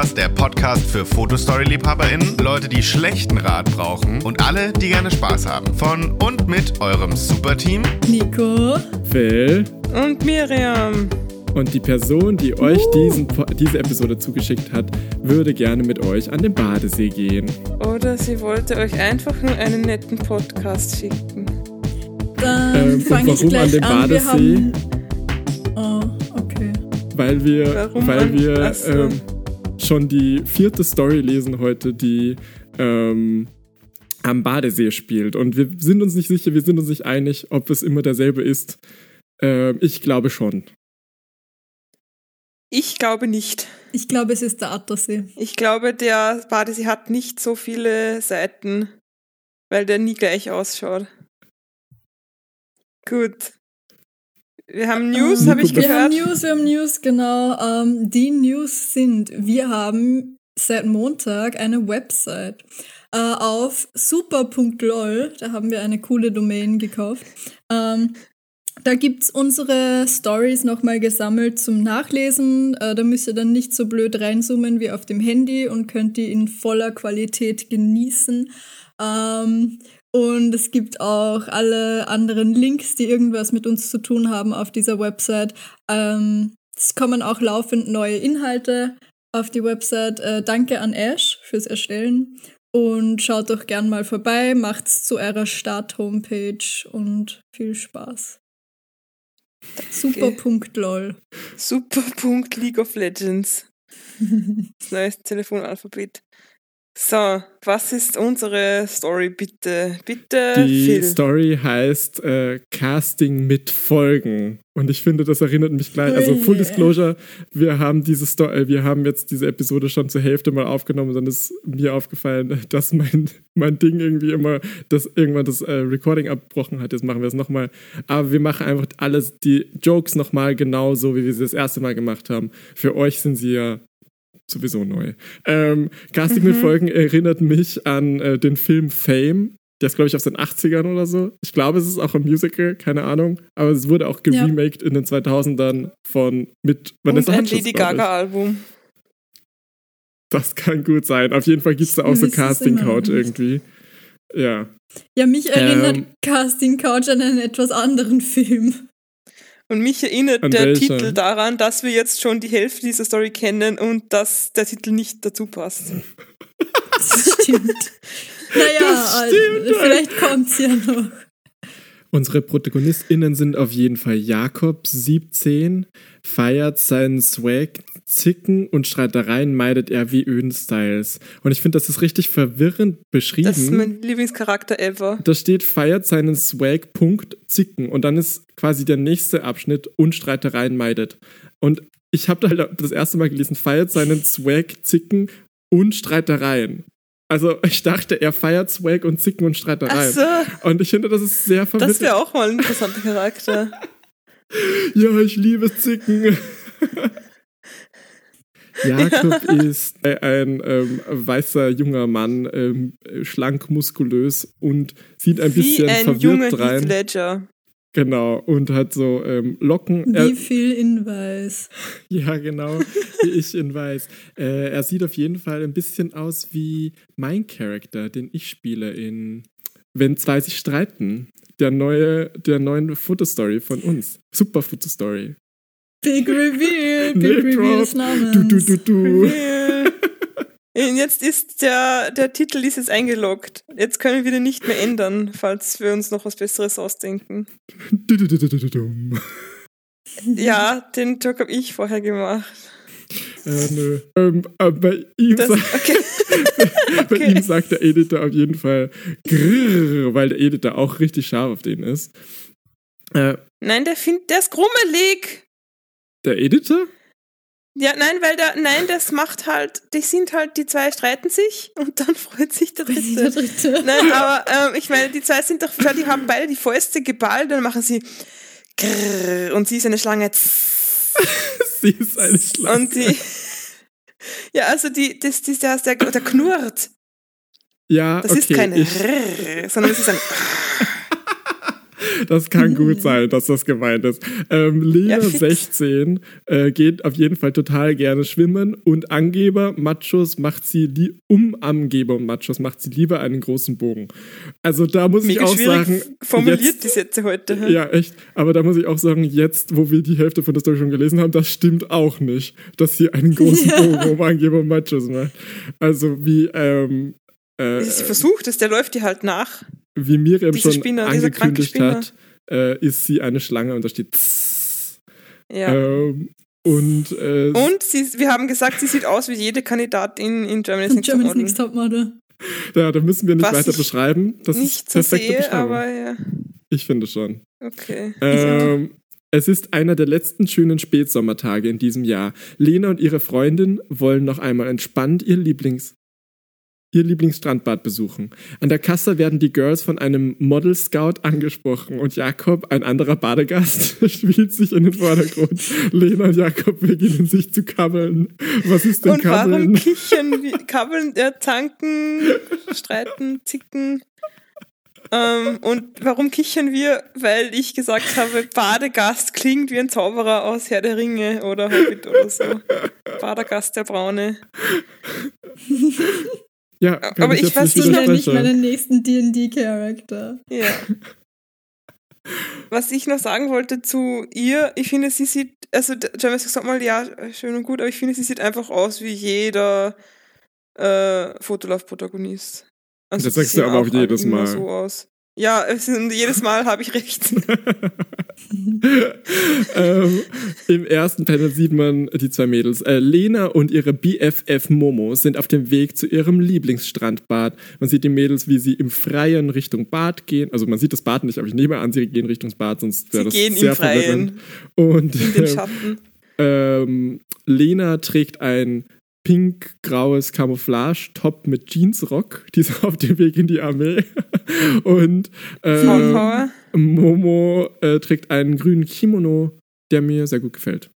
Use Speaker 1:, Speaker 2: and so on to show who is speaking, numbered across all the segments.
Speaker 1: Podcast, der Podcast für Fotostory-LiebhaberInnen, Leute, die schlechten Rat brauchen und alle, die gerne Spaß haben. Von und mit eurem Superteam
Speaker 2: Nico,
Speaker 3: Phil
Speaker 4: Und Miriam.
Speaker 3: und die Person, die euch diesen, Po- diese Episode zugeschickt hat, würde gerne mit euch an den Badesee gehen.
Speaker 4: Oder sie wollte euch einfach nur einen netten Podcast schicken.
Speaker 2: dann
Speaker 3: Ähm,
Speaker 2: fange ich
Speaker 3: warum an
Speaker 2: gleich
Speaker 3: dem
Speaker 2: an. Wir
Speaker 3: Badesee?
Speaker 2: haben. Oh, okay.
Speaker 3: Weil wir,
Speaker 4: Warum
Speaker 3: weil
Speaker 4: an-
Speaker 3: wir ähm, schon die vierte Story lesen heute, die ähm, am Badesee spielt. Und wir sind uns nicht sicher, wir sind uns nicht einig, ob es immer derselbe ist. Ähm, ich glaube schon.
Speaker 4: Ich glaube nicht.
Speaker 2: Ich glaube, es ist der Attersee.
Speaker 4: Ich glaube, der Badesee hat nicht so viele Seiten, weil der nie gleich ausschaut. Gut. Wir haben News,
Speaker 2: Ähm,
Speaker 4: habe ich
Speaker 3: Nico,
Speaker 2: Wir haben
Speaker 4: gehört.
Speaker 2: News, wir haben News, genau. Ähm, die News sind, wir haben seit Montag eine Website äh, auf super.lol. Da haben wir eine coole Domain gekauft. Ähm, da gibt's unsere Stories nochmal gesammelt zum Nachlesen. Äh, da müsst ihr dann nicht so blöd reinzoomen wie auf dem Handy und könnt die in voller Qualität genießen. Ähm, und es gibt auch alle anderen Links, die irgendwas mit uns zu tun haben auf dieser Website. Ähm, es kommen auch laufend neue Inhalte auf die Website. Äh, danke an Ash fürs Erstellen. Und schaut doch gern mal vorbei, macht's zu eurer Start-Homepage und viel Spaß. Super.lol.
Speaker 4: Super Punkt League of Legends. Das neue Telefonalphabet. So, was ist unsere Story, bitte? Bitte,
Speaker 3: Die
Speaker 4: Phil.
Speaker 3: Story heißt äh, Casting mit Folgen. Und ich finde, das erinnert mich gleich. Also. Full Disclosure, wir haben diese Sto äh, wir haben jetzt diese Episode schon zur Hälfte mal aufgenommen, dann ist mir aufgefallen, dass mein, mein Ding irgendwie immer das irgendwann das äh, Recording abgebrochen hat. Jetzt machen wir es nochmal. Aber wir machen einfach alles, die Jokes nochmal genau so, wie wir sie das erste Mal gemacht haben. Für euch sind sie ja sowieso neu. Ähm, Casting mit
Speaker 4: Mhm.
Speaker 3: Folgen erinnert mich an äh, den Film Fame. Der ist, glaube ich, aus den 80ern oder so. Ich glaube, es ist auch ein Musical, keine Ahnung. Aber es wurde auch
Speaker 2: Ja.
Speaker 3: geremaked in den 2000ern von mit
Speaker 4: Und
Speaker 3: Vanessa
Speaker 4: ein
Speaker 3: Hudgens,
Speaker 4: Lady. Gaga-Album.
Speaker 3: Das kann gut sein. Auf jeden Fall gibt es da auch so Casting-Couch irgendwie. Ja.
Speaker 2: Ja, mich erinnert
Speaker 3: Ähm.
Speaker 2: Casting Couch an einen etwas anderen Film.
Speaker 4: Und mich erinnert
Speaker 3: An
Speaker 4: der
Speaker 3: welcher?
Speaker 4: Titel daran, dass wir jetzt schon die Hälfte dieser Story kennen und dass der Titel nicht dazu passt.
Speaker 2: Das stimmt. naja,
Speaker 3: Das stimmt,
Speaker 2: also, vielleicht kommt's ja noch.
Speaker 3: Unsere ProtagonistInnen sind auf jeden Fall Jakob, 17, feiert seinen Swag, Zicken und Streitereien meidet er wie öden Styles. Und ich finde, das ist richtig verwirrend beschrieben.
Speaker 4: Das ist mein Lieblingscharakter ever.
Speaker 3: Da steht, feiert seinen Swag, Punkt, Zicken. Und dann ist quasi der nächste Abschnitt und Streitereien meidet. Und ich habe da halt das erste Mal gelesen, feiert seinen Swag, Zicken und Streitereien. Also ich dachte, er feiert Swag und Zicken und Streitereien.
Speaker 4: Ach so,
Speaker 3: Und ich finde, das ist sehr verwirrend.
Speaker 4: das wäre auch mal ein interessanter Charakter.
Speaker 3: Ja, ich liebe Zicken. Jakob ist ein ähm, weißer junger Mann, ähm, schlank, muskulös und sieht ein
Speaker 4: Wie
Speaker 3: bisschen
Speaker 4: ein
Speaker 3: verwirrt
Speaker 4: Heath
Speaker 3: rein.
Speaker 4: Ledger.
Speaker 3: Genau, und hat so ähm, Locken.
Speaker 2: Wie viel in weiß.
Speaker 3: ja, genau, wie ich ihn weiß. Äh, er sieht auf jeden Fall ein bisschen aus wie mein Charakter, den ich spiele in Wenn zwei sich streiten. Der neue, der neuen Fotostory von uns. Super Fotostory.
Speaker 2: Big Reveal, Big
Speaker 3: Name
Speaker 2: Reveal des Namens.
Speaker 3: Du, du, du, du.
Speaker 4: Und jetzt ist der, der Titel ist jetzt eingeloggt. Jetzt können wir den nicht mehr ändern, falls wir uns noch was Besseres ausdenken.
Speaker 3: Du, du, du, du, du, du, dum.
Speaker 4: Ja, den Joke habe ich vorher gemacht.
Speaker 3: Äh, nö. Ähm, äh, bei, ihm
Speaker 4: Das,
Speaker 3: sagt,
Speaker 4: okay.
Speaker 3: bei
Speaker 4: okay.
Speaker 3: ihm sagt der Editor auf jeden Fall grrr, weil der Editor auch richtig scharf auf den ist. Äh,
Speaker 4: Nein, der, find, der ist grummelig.
Speaker 3: Der Editor?
Speaker 4: Ja, nein, weil der, nein, das macht halt, die sind halt, die zwei streiten sich und dann freut sich der
Speaker 2: ich, der
Speaker 4: Dritte.
Speaker 2: dritte.
Speaker 4: Nein, aber ähm, ich meine, die zwei sind doch, die haben beide die Fäuste geballt und dann machen sie grrr, und sie ist eine Schlange.
Speaker 3: Sie ist eine Schlange.
Speaker 4: Und die, ja, also die, das, das, der, der, der knurrt.
Speaker 3: ja,
Speaker 4: Das
Speaker 3: okay.
Speaker 4: ist kein
Speaker 3: ich,
Speaker 4: Rrr, sondern es ist ein
Speaker 3: Das kann gut sein, dass das gemeint ist. Ähm, Lena,
Speaker 4: Ja, fix.
Speaker 3: 16, äh, geht auf jeden Fall total gerne schwimmen und Angeber, Machos macht sie, um Angeber und Machos macht sie lieber einen großen Bogen. Also da muss
Speaker 4: Mega
Speaker 3: ich auch sagen,
Speaker 4: formuliert
Speaker 3: jetzt,
Speaker 4: die Sätze heute.
Speaker 3: ja, echt. Aber da muss ich auch sagen, jetzt, wo wir die Hälfte von der Story schon gelesen haben, das stimmt auch nicht, dass sie einen großen Bogen um Angeber und Machos macht. Also wie, ähm, äh,
Speaker 4: Sie versucht es, der läuft ihr halt nach.
Speaker 3: Wie Miriam
Speaker 4: Dieser
Speaker 3: schon
Speaker 4: kranke
Speaker 3: angekündigt hat, äh, ist sie eine Schlange und da steht Tss.
Speaker 4: Ja.
Speaker 3: Ähm, und, äh,
Speaker 4: Und sie, wir haben gesagt, sie sieht aus wie jede Kandidatin in Germany's Next
Speaker 2: Germany's
Speaker 4: Topmodel.
Speaker 2: Next Topmodel.
Speaker 3: ja, da müssen wir nicht
Speaker 4: Was
Speaker 3: weiter
Speaker 4: ich
Speaker 3: beschreiben. Das
Speaker 4: Nicht
Speaker 3: ist perfekte
Speaker 4: sehe,
Speaker 3: Beschreibung.
Speaker 4: aber ja.
Speaker 3: Ich finde schon.
Speaker 4: Okay.
Speaker 3: Ähm, es ist einer der letzten schönen Spätsommertage in diesem Jahr. Lena und ihre Freundin wollen noch einmal entspannt ihr Lieblings ihr Lieblingsstrandbad besuchen. An der Kasse werden die Girls von einem Model Scout angesprochen und Jakob, ein anderer Badegast, spielt sich in den Vordergrund. Lena und Jakob beginnen sich zu kabbeln. Was ist denn
Speaker 4: Und warum
Speaker 3: kabbeln?
Speaker 4: kichern wir, kabbeln, ja, zanken, streiten, zicken? Ähm, und warum kichern wir? Weil ich gesagt habe, Badegast klingt wie ein Zauberer aus Herr der Ringe oder Hobbit oder so. Badegast der Braune.
Speaker 3: Ja,
Speaker 4: Aber ich
Speaker 3: jetzt
Speaker 4: weiß
Speaker 3: nicht
Speaker 2: Ich
Speaker 4: nicht,
Speaker 2: meinen nächsten D&D-Charakter.
Speaker 4: Ja. Was ich noch sagen wollte zu ihr, ich finde, sie sieht, also James sagt mal, ja, schön und gut, aber ich finde, sie sieht einfach aus wie jeder äh, Fotolove-Protagonist. Also
Speaker 3: Das sagst du aber auch jedes Mal.
Speaker 4: So aus. Ja, es sind, jedes Mal habe ich recht.
Speaker 3: ähm, Im ersten Panel sieht man die zwei Mädels. Äh, Lena und ihre BFF Momo sind auf dem Weg zu ihrem Lieblingsstrandbad. Man sieht die Mädels, wie sie im Freien Richtung Bad gehen. Also man sieht das Bad nicht, aber ich nehme an, sie gehen Richtung Bad, sonst wäre das
Speaker 4: gehen
Speaker 3: sehr
Speaker 4: im Freien,
Speaker 3: verwirrend. Und
Speaker 4: in den
Speaker 3: ähm,
Speaker 4: Schatten.
Speaker 3: ähm, Lena trägt ein pink-graues Camouflage-Top mit Jeansrock. Die ist auf dem Weg in die Armee. Und ähm. Momo äh, trägt einen grünen Kimono, der mir sehr gut gefällt.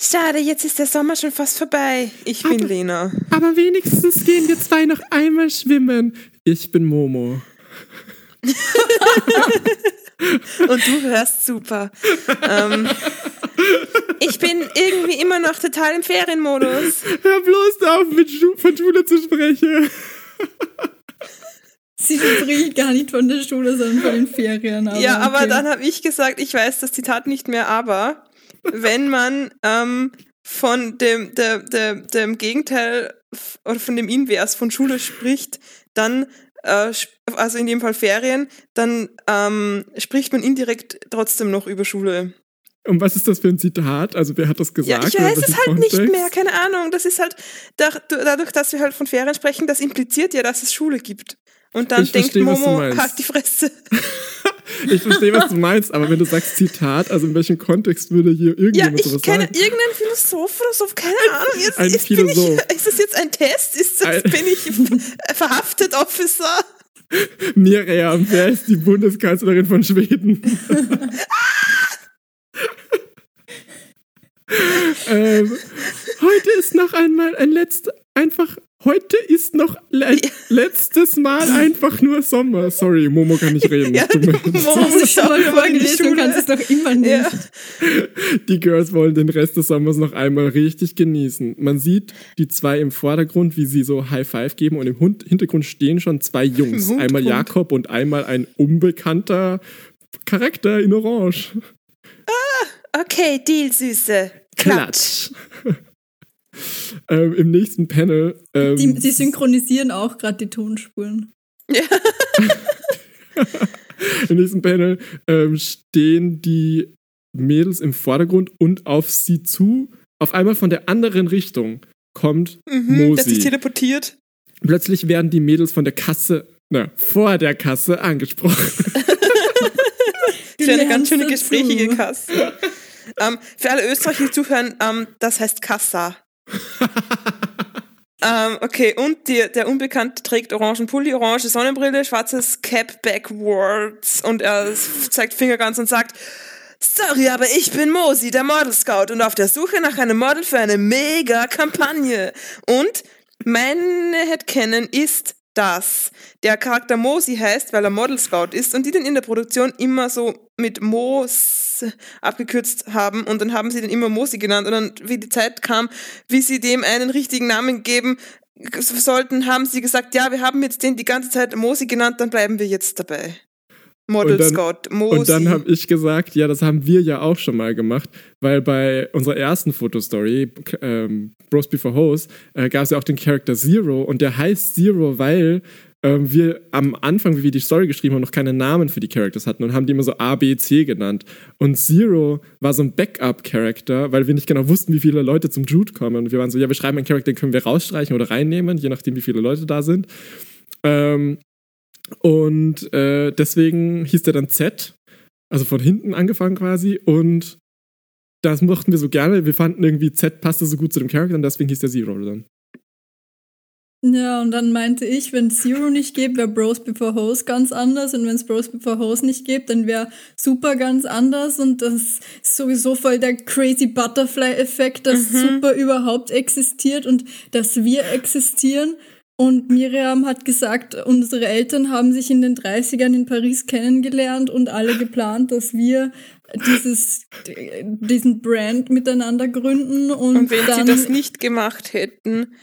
Speaker 4: Schade, jetzt ist der Sommer schon fast vorbei. Ich bin
Speaker 3: Aber-
Speaker 4: Lena.
Speaker 3: Aber wenigstens gehen wir zwei noch einmal schwimmen. Ich bin Momo.
Speaker 4: Und du hörst super. ähm, ich bin irgendwie immer noch total im Ferienmodus.
Speaker 3: Hör bloß auf, mit Schu von Schule zu sprechen.
Speaker 2: Sie spricht gar nicht von der Schule, sondern von den Ferien. Aber
Speaker 4: ja, aber
Speaker 2: okay.
Speaker 4: dann habe ich gesagt, ich weiß das Zitat nicht mehr, aber wenn man ähm, von dem, der, der, dem Gegenteil oder von dem Invers von Schule spricht, dann, äh, also in dem Fall Ferien, dann ähm, spricht man indirekt trotzdem noch über Schule.
Speaker 3: Und was ist das für ein Zitat? Also wer hat das
Speaker 4: Ja,
Speaker 3: gesagt?
Speaker 4: ich
Speaker 3: Oder
Speaker 4: weiß es halt nicht mehr, keine Ahnung. Das ist halt, da- dadurch, dass wir halt von Ferien sprechen, das impliziert ja, dass es Schule gibt. Und dann
Speaker 3: Ich
Speaker 4: denkt
Speaker 3: verstehe,
Speaker 4: Momo, halt die Fresse.
Speaker 3: Ich verstehe, was du meinst, aber wenn du sagst Zitat, also in welchem Kontext würde hier
Speaker 4: Ja,
Speaker 3: irgendjemand
Speaker 4: ich
Speaker 3: sowas
Speaker 4: kenne
Speaker 3: sagen?
Speaker 4: irgendeinen Philosoph oder so, keine Ahnung. Jetzt,
Speaker 3: ein
Speaker 4: ist, bin ich,
Speaker 3: Philosoph.
Speaker 4: ist das jetzt ein Test? Ist das,
Speaker 3: Ein-
Speaker 4: bin ich ver- verhaftet, Officer?
Speaker 3: Miriam, wer ist die Bundeskanzlerin von Schweden? ähm, heute ist noch einmal ein letzter, einfach, heute ist noch le letztes Mal einfach nur Sommer. Sorry, Momo kann nicht reden.
Speaker 4: Ja. Momo
Speaker 2: Du es schon mal vorgelesen und kannst es doch immer nicht.
Speaker 4: Ja.
Speaker 3: Die Girls wollen den Rest des Sommers noch einmal richtig genießen. Man sieht die zwei im Vordergrund, wie sie so High Five geben und im Hund Hintergrund stehen schon zwei Jungs.
Speaker 4: Im
Speaker 3: Einmal
Speaker 4: Hintergrund.
Speaker 3: Jakob und einmal ein unbekannter Charakter in Orange.
Speaker 4: Okay, Deal, Süße. Klatsch.
Speaker 3: Klatsch. ähm, Im nächsten Panel. Ähm,
Speaker 2: Die, die synchronisieren auch gerade die Tonspuren.
Speaker 3: Im nächsten Panel ähm, stehen die Mädels im Vordergrund und auf sie zu. Auf einmal von der anderen Richtung kommt
Speaker 4: Mhm, der hat sich
Speaker 3: Mosi.
Speaker 4: teleportiert.
Speaker 3: Plötzlich werden die Mädels von der Kasse, na, vor der Kasse angesprochen.
Speaker 4: Für eine
Speaker 2: lernst
Speaker 4: ganz schöne gesprächige Kasse. ähm, für alle Österreicher, die zuhören, ähm, das heißt Kassa. ähm, okay, und die, der Unbekannte trägt orangen Pulli, orange Sonnenbrille, schwarzes Cap backwards und er zeigt Fingerguns und sagt, Sorry, aber ich bin Mosi, der Model Scout und auf der Suche nach einem Model für eine mega Kampagne. Und meine Headcanon ist, dass der Charakter Mosi heißt, weil er Model Scout ist und die den in der Produktion immer so mit Mos abgekürzt haben und dann haben sie den immer Mosi genannt und dann, wie die Zeit kam, wie sie dem einen richtigen Namen geben sollten, haben sie gesagt, ja, wir haben jetzt den die ganze Zeit Mosi genannt, dann bleiben wir jetzt dabei. Model
Speaker 3: Und dann-
Speaker 4: Scout, Mosi.
Speaker 3: Und dann habe ich gesagt, ja, das haben wir ja auch schon mal gemacht, weil bei unserer ersten Fotostory, ähm, Bros Before Hoes, äh, gab es ja auch den Charakter Zero und der heißt Zero, weil ähm, wir am Anfang, wie wir die Story geschrieben haben, noch keine Namen für die Characters hatten und haben die immer so A, B, C genannt. Und Zero war so ein Backup-Charakter, weil wir nicht genau wussten, wie viele Leute zum Jude kommen. Und wir waren so, ja, wir schreiben einen Charakter, den können wir rausstreichen oder reinnehmen, je nachdem, wie viele Leute da sind. Ähm, und äh, deswegen hieß der dann Z, also von hinten angefangen quasi. Und das mochten wir so gerne. Wir fanden irgendwie Z passte so gut zu dem Charakter und deswegen hieß der Zero dann.
Speaker 2: Ja, und dann meinte ich, wenn Zero nicht gibt, wäre Bros Before Hoes ganz anders. Und wenn es Bros Before Hoes nicht gibt, dann wäre Super ganz anders. Und das ist sowieso voll der crazy Butterfly-Effekt, dass Super überhaupt existiert und dass wir existieren. Und Miriam hat gesagt, unsere Eltern haben sich in den 30ern in Paris kennengelernt und alle geplant, dass wir dieses, diesen Brand miteinander gründen. Und,
Speaker 4: und wenn
Speaker 2: dann
Speaker 4: sie das nicht gemacht hätten,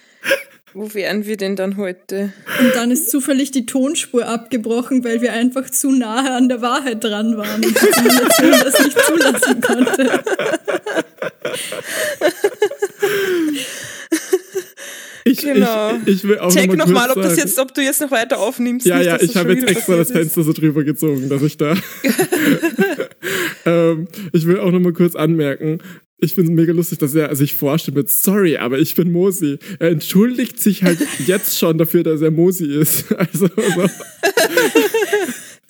Speaker 4: wo wären wir denn dann heute?
Speaker 2: Und dann ist zufällig die Tonspur abgebrochen, weil wir einfach zu nahe an der Wahrheit dran waren und die Simulation das nicht zulassen konnte.
Speaker 3: Ich,
Speaker 4: Genau.
Speaker 3: ich, ich will auch
Speaker 4: Check
Speaker 3: noch mal
Speaker 4: nochmal,
Speaker 3: kurz
Speaker 4: ob, das jetzt, ob du jetzt noch weiter aufnimmst.
Speaker 3: Ja,
Speaker 4: nicht,
Speaker 3: ja, ich habe jetzt extra das. Fenster so drüber gezogen, dass ich da. ähm, ich will auch noch mal kurz anmerken. Ich finde es mega lustig, dass er sich vorstellt mit Sorry, aber ich bin Mosi. Er entschuldigt sich halt jetzt schon dafür, dass er Mosi ist. Also, so,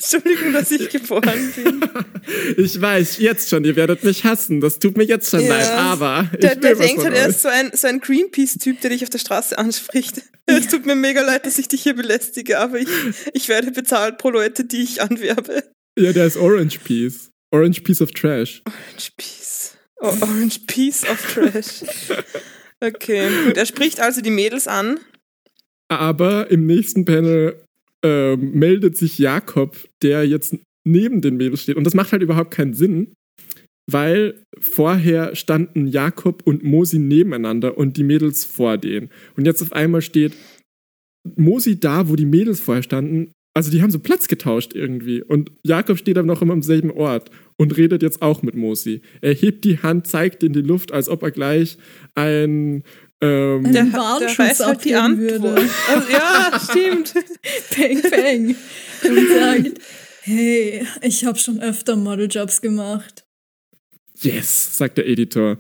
Speaker 4: Entschuldigung, dass ich geboren bin.
Speaker 3: ich weiß jetzt schon, ihr werdet mich hassen. Das tut mir jetzt schon
Speaker 4: Ja.
Speaker 3: leid, aber ich
Speaker 4: Der, denkt halt, er ist so ein, so ein Greenpeace-Typ, der dich auf der Straße anspricht. Es tut mir mega leid, dass ich dich hier belästige, aber ich, ich werde bezahlt pro Leute, die ich anwerbe.
Speaker 3: Ja, der ist Orange Piece. Orange Piece of Trash.
Speaker 4: Orange Piece. Oh, Orange Piece of Trash. Okay, gut. Er spricht also die Mädels an.
Speaker 3: Aber im nächsten Panel ähm, meldet sich Jakob, der jetzt neben den Mädels steht. Und das macht halt überhaupt keinen Sinn, weil vorher standen Jakob und Mosi nebeneinander und die Mädels vor denen. Und jetzt auf einmal steht Mosi da, wo die Mädels vorher standen. Also die haben so Platz getauscht irgendwie. Und Jakob steht aber noch immer am selben Ort und redet jetzt auch mit Mosi. Er hebt die Hand, zeigt in die Luft, als ob er gleich ein ähm,
Speaker 2: Der-
Speaker 4: Der,
Speaker 2: Warnschuss
Speaker 4: der weiß halt die
Speaker 2: abgeben
Speaker 4: Antwort.
Speaker 2: würde.
Speaker 4: Also, ja, stimmt.
Speaker 2: Peng, peng. Und sagt, hey, ich habe schon öfter Modeljobs gemacht.
Speaker 3: Yes, sagt der Editor.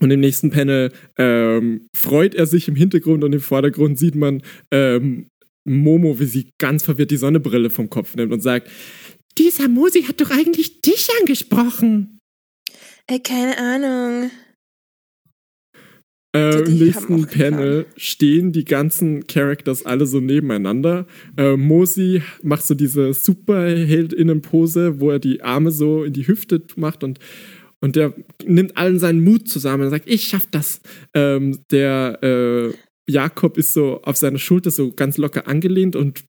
Speaker 3: Und im nächsten Panel ähm, freut er sich im Hintergrund und im Vordergrund sieht man ähm, Momo, wie sie ganz verwirrt die Sonnenbrille vom Kopf nimmt und sagt, dieser Mosi hat doch eigentlich dich angesprochen.
Speaker 4: Ey, keine Ahnung.
Speaker 3: Äh, Im nächsten Panel stehen die ganzen Characters alle so nebeneinander. Äh, Mosi macht so diese Superheldinnen-Pose, wo er die Arme so in die Hüfte macht und, und der nimmt allen seinen Mut zusammen und sagt, ich schaff das. Ähm, der äh, Jakob ist so auf seiner Schulter so ganz locker angelehnt und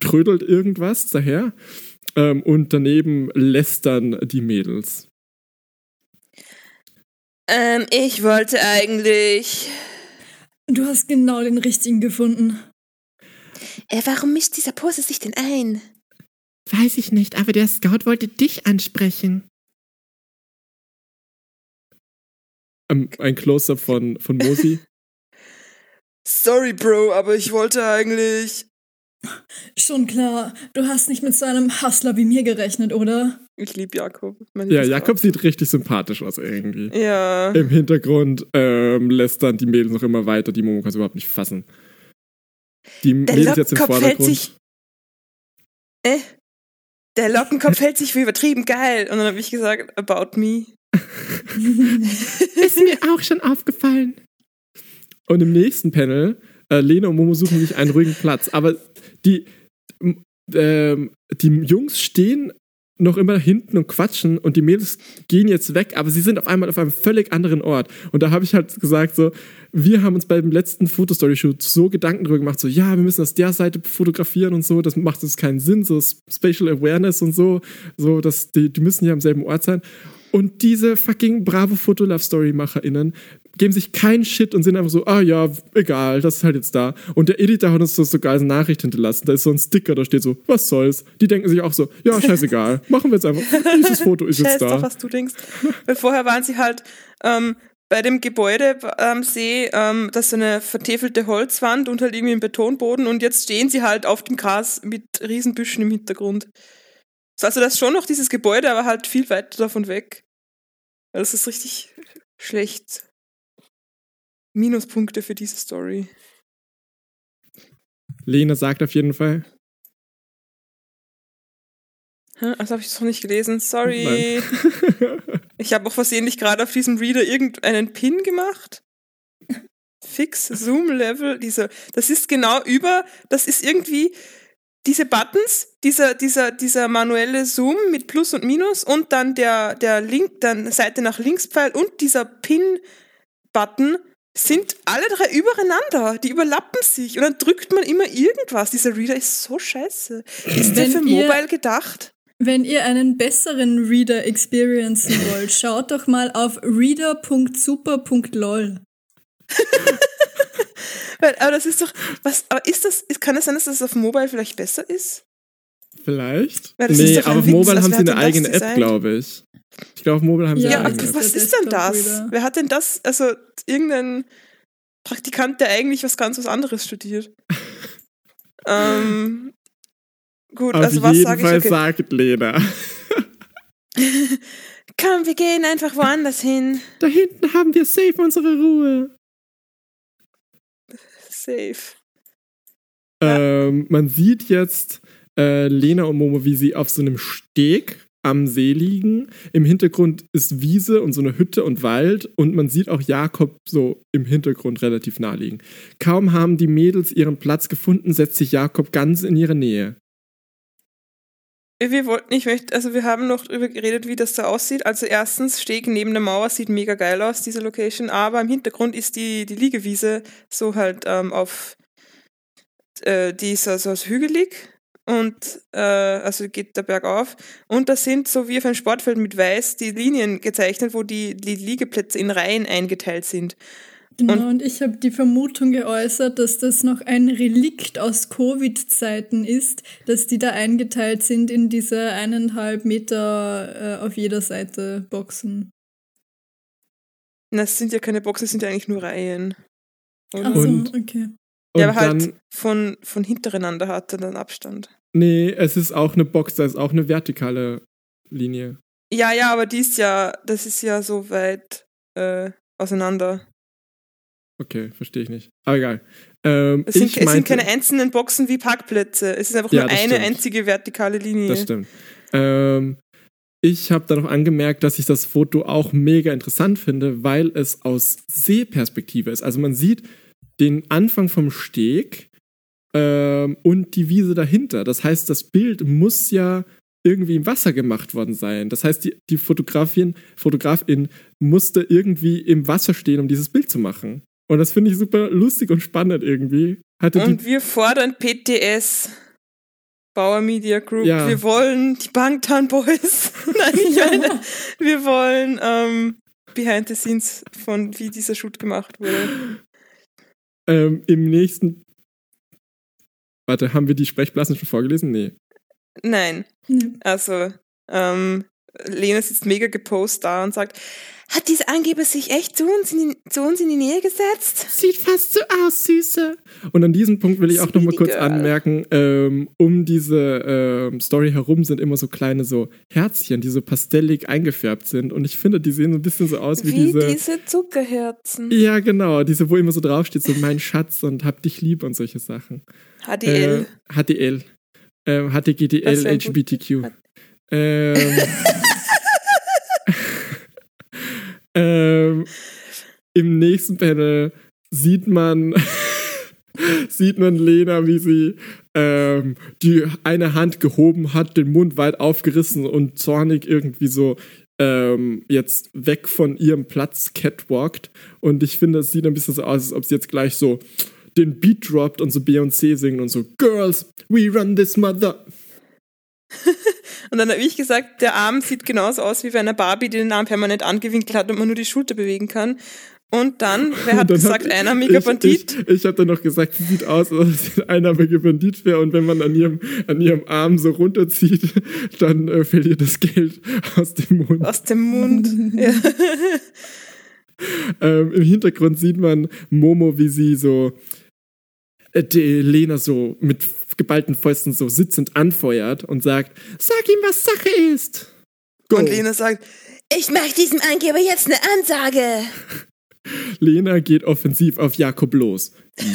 Speaker 3: trödelt irgendwas daher. Ähm, und daneben lästern die Mädels.
Speaker 4: Ähm, ich wollte eigentlich.
Speaker 2: Du hast genau den richtigen gefunden.
Speaker 4: Äh, warum mischt dieser Pose sich denn ein?
Speaker 3: Weiß ich nicht, aber der Scout wollte dich ansprechen. Ähm, ein Close-up von, von Mosi.
Speaker 4: Sorry, Bro, aber ich wollte eigentlich.
Speaker 2: Schon klar, du hast nicht mit so einem Hustler wie mir gerechnet, oder?
Speaker 4: Ich liebe Jakob. mein
Speaker 3: ja. Jakob sieht richtig sympathisch aus irgendwie.
Speaker 4: Ja.
Speaker 3: Im Hintergrund ähm, lässt dann die Mädels noch immer weiter. Die Momo kann es überhaupt nicht fassen. Die
Speaker 4: Der
Speaker 3: Mädels jetzt im
Speaker 4: Lockenkopf hält
Speaker 3: Vordergrund.
Speaker 4: sich. Äh? Der Lockenkopf hält sich für übertrieben geil. Und dann habe ich gesagt, about me.
Speaker 3: Ist mir auch schon aufgefallen. Und im nächsten Panel, äh, Lena und Momo suchen sich einen ruhigen Platz. Aber die, ähm, die Jungs stehen noch immer hinten und quatschen und die Mädels gehen jetzt weg, aber sie sind auf einmal auf einem völlig anderen Ort. Und da habe ich halt gesagt, so, wir haben uns beim letzten Fotostory-Shoot so Gedanken drüber gemacht, so, ja, wir müssen aus der Seite fotografieren und so, das macht uns keinen Sinn, so Spatial Awareness und so, so, dass die, die müssen ja am selben Ort sein. Und diese fucking bravo Foto-Love-Story-MacherInnen geben sich keinen Shit und sind einfach so, ah ja, egal, das ist halt jetzt da. Und der Editor hat uns das sogar als Nachricht hinterlassen. Da ist so ein Sticker, da steht so, was soll's? Die denken sich auch so, ja, scheißegal, machen wir jetzt einfach. Dieses Foto ist jetzt da.
Speaker 4: doch, was du denkst. Weil vorher waren sie halt ähm, bei dem Gebäude am See, ähm, das ist so eine vertäfelte Holzwand und halt irgendwie ein Betonboden und jetzt stehen sie halt auf dem Gras mit Riesenbüschen im Hintergrund. Also das ist schon noch dieses Gebäude, aber halt viel weiter davon weg. Das ist richtig schlecht. Minuspunkte für diese Story.
Speaker 3: Lena sagt auf jeden Fall.
Speaker 4: Hä? Also habe ich das noch nicht gelesen. Sorry. ich habe auch versehentlich gerade auf diesem Reader irgendeinen Pin gemacht. Fix Zoom Level, dieser, das ist genau über, das ist irgendwie diese Buttons, dieser, dieser, dieser manuelle Zoom mit Plus und Minus und dann der, der Link, dann Seite nach links Pfeil und dieser Pin-Button sind alle drei übereinander. Die überlappen sich und dann drückt man immer irgendwas. Dieser Reader ist so scheiße. Ist der für Mobile gedacht?
Speaker 2: Wenn ihr einen besseren Reader experiencen wollt, schaut doch mal auf reader.super.lol.
Speaker 4: aber das ist doch, was, aber ist das, kann es sein, dass das auf Mobile vielleicht besser ist?
Speaker 3: Vielleicht? Nee, aber auf Mobile haben sie eine eigene App, glaube ich. Ich glaube, auf Mobile haben sie
Speaker 4: ja,
Speaker 3: eine eigene
Speaker 4: App. Ja, was ist denn das? Wer hat denn das, also irgendein Praktikant, der eigentlich was ganz was anderes studiert? ähm, gut,
Speaker 3: auf
Speaker 4: also was
Speaker 3: sage
Speaker 4: ich?
Speaker 3: Okay. sagt Lena.
Speaker 4: Komm, wir gehen einfach woanders hin.
Speaker 3: Da hinten haben wir safe unsere Ruhe.
Speaker 4: Safe.
Speaker 3: Ähm, man sieht jetzt äh, Lena und Momo, wie sie auf so einem Steg am See liegen. Im Hintergrund ist Wiese und so eine Hütte und Wald und man sieht auch Jakob so im Hintergrund relativ nah liegen. Kaum haben die Mädels ihren Platz gefunden, setzt sich Jakob ganz in ihre Nähe.
Speaker 4: Wir wollten, ich möchte, also wir haben noch darüber geredet, wie das da aussieht. Also erstens, Steg neben der Mauer sieht mega geil aus, diese Location, aber im Hintergrund ist die, die Liegewiese so halt ähm, auf, äh, die ist also hügelig und äh, also geht der Berg auf und da sind so wie auf einem Sportfeld mit Weiß die Linien gezeichnet, wo die, die Liegeplätze in Reihen eingeteilt sind.
Speaker 2: Genau, und, und ich habe die Vermutung geäußert, dass das noch ein Relikt aus Covid-Zeiten ist, dass die da eingeteilt sind in diese eineinhalb Meter äh, auf jeder Seite Boxen.
Speaker 4: Das sind ja keine Boxen, das sind ja eigentlich nur Reihen.
Speaker 2: Ach so, okay.
Speaker 4: Ja, aber halt von, von hintereinander hat er dann Abstand.
Speaker 3: Nee, es ist auch eine Box, da ist auch eine vertikale Linie.
Speaker 4: Ja, ja, aber die ist ja, das ist ja so weit äh, auseinander.
Speaker 3: Okay, verstehe ich nicht. Aber egal. Ähm,
Speaker 4: es, sind, es sind, keine einzelnen Boxen wie Parkplätze. Es ist einfach ja, nur eine
Speaker 3: stimmt.
Speaker 4: einzige vertikale Linie.
Speaker 3: Das stimmt. Ähm, ich habe da noch angemerkt, dass ich das Foto auch mega interessant finde, weil es aus Seeperspektive ist. Also man sieht den Anfang vom Steg ähm, und die Wiese dahinter. Das heißt, das Bild muss ja irgendwie im Wasser gemacht worden sein. Das heißt, die, die Fotografin, Fotografin musste irgendwie im Wasser stehen, um dieses Bild zu machen. Und das finde ich super lustig und spannend irgendwie.
Speaker 4: Hatte und wir fordern PTS. Bauer Media Group. Ja. Wir wollen die Bangtan Boys. Nein, ich meine, wir wollen ähm, Behind the Scenes von wie dieser Shoot gemacht wurde.
Speaker 3: Ähm, Im nächsten. Warte, haben wir die Sprechblasen schon vorgelesen? Nee.
Speaker 4: Nein. Mhm. Also, ähm, Lena sitzt mega gepost da und sagt, hat diese Angeber sich echt zu uns, in die, zu uns in die Nähe gesetzt?
Speaker 3: Sieht fast so aus, Süße. Und an diesem Punkt will ich auch nochmal kurz anmerken, ähm, um diese ähm, Story herum sind immer so kleine so Herzchen, die so pastellig eingefärbt sind. Und ich finde, die sehen so ein bisschen so aus wie,
Speaker 4: wie
Speaker 3: diese...
Speaker 4: diese Zuckerherzen.
Speaker 3: Ja, genau. Diese, wo immer so draufsteht, so mein Schatz und hab dich lieb und solche Sachen.
Speaker 4: HDL.
Speaker 3: Äh, HDL. Ähm, HTGDL, HBTQ. Ähm, ähm, Im nächsten Panel sieht man, sieht man Lena, wie sie ähm, die eine Hand gehoben hat, den Mund weit aufgerissen und zornig irgendwie so ähm, jetzt weg von ihrem Platz catwalkt. Und ich finde, es sieht ein bisschen so aus, als ob sie jetzt gleich so den Beat droppt und so Beyoncé singen und so Girls, we run this mother.
Speaker 4: Und dann habe ich gesagt, der Arm sieht genauso aus wie bei einer Barbie, die den Arm permanent angewinkelt hat und man nur die Schulter bewegen kann. Und dann, wer hat
Speaker 3: Dann
Speaker 4: gesagt,
Speaker 3: hab-
Speaker 4: einarmiger
Speaker 3: ich,
Speaker 4: Bandit?
Speaker 3: Ich, ich habe dann noch gesagt, sie sieht aus, als ob sie ein einarmiger Bandit wäre und wenn man an ihrem, an ihrem Arm so runterzieht, dann äh, fällt ihr das Geld aus dem Mund.
Speaker 4: Aus dem Mund. ja.
Speaker 3: Ähm, Im Hintergrund sieht man Momo, wie sie so die Lena so mit geballten Fäusten so sitzend anfeuert und sagt, sag ihm, was Sache ist. Go.
Speaker 4: Und Lena sagt,
Speaker 5: Ich mach diesem Angeber jetzt eine Ansage.
Speaker 3: Lena geht offensiv auf Jakob los.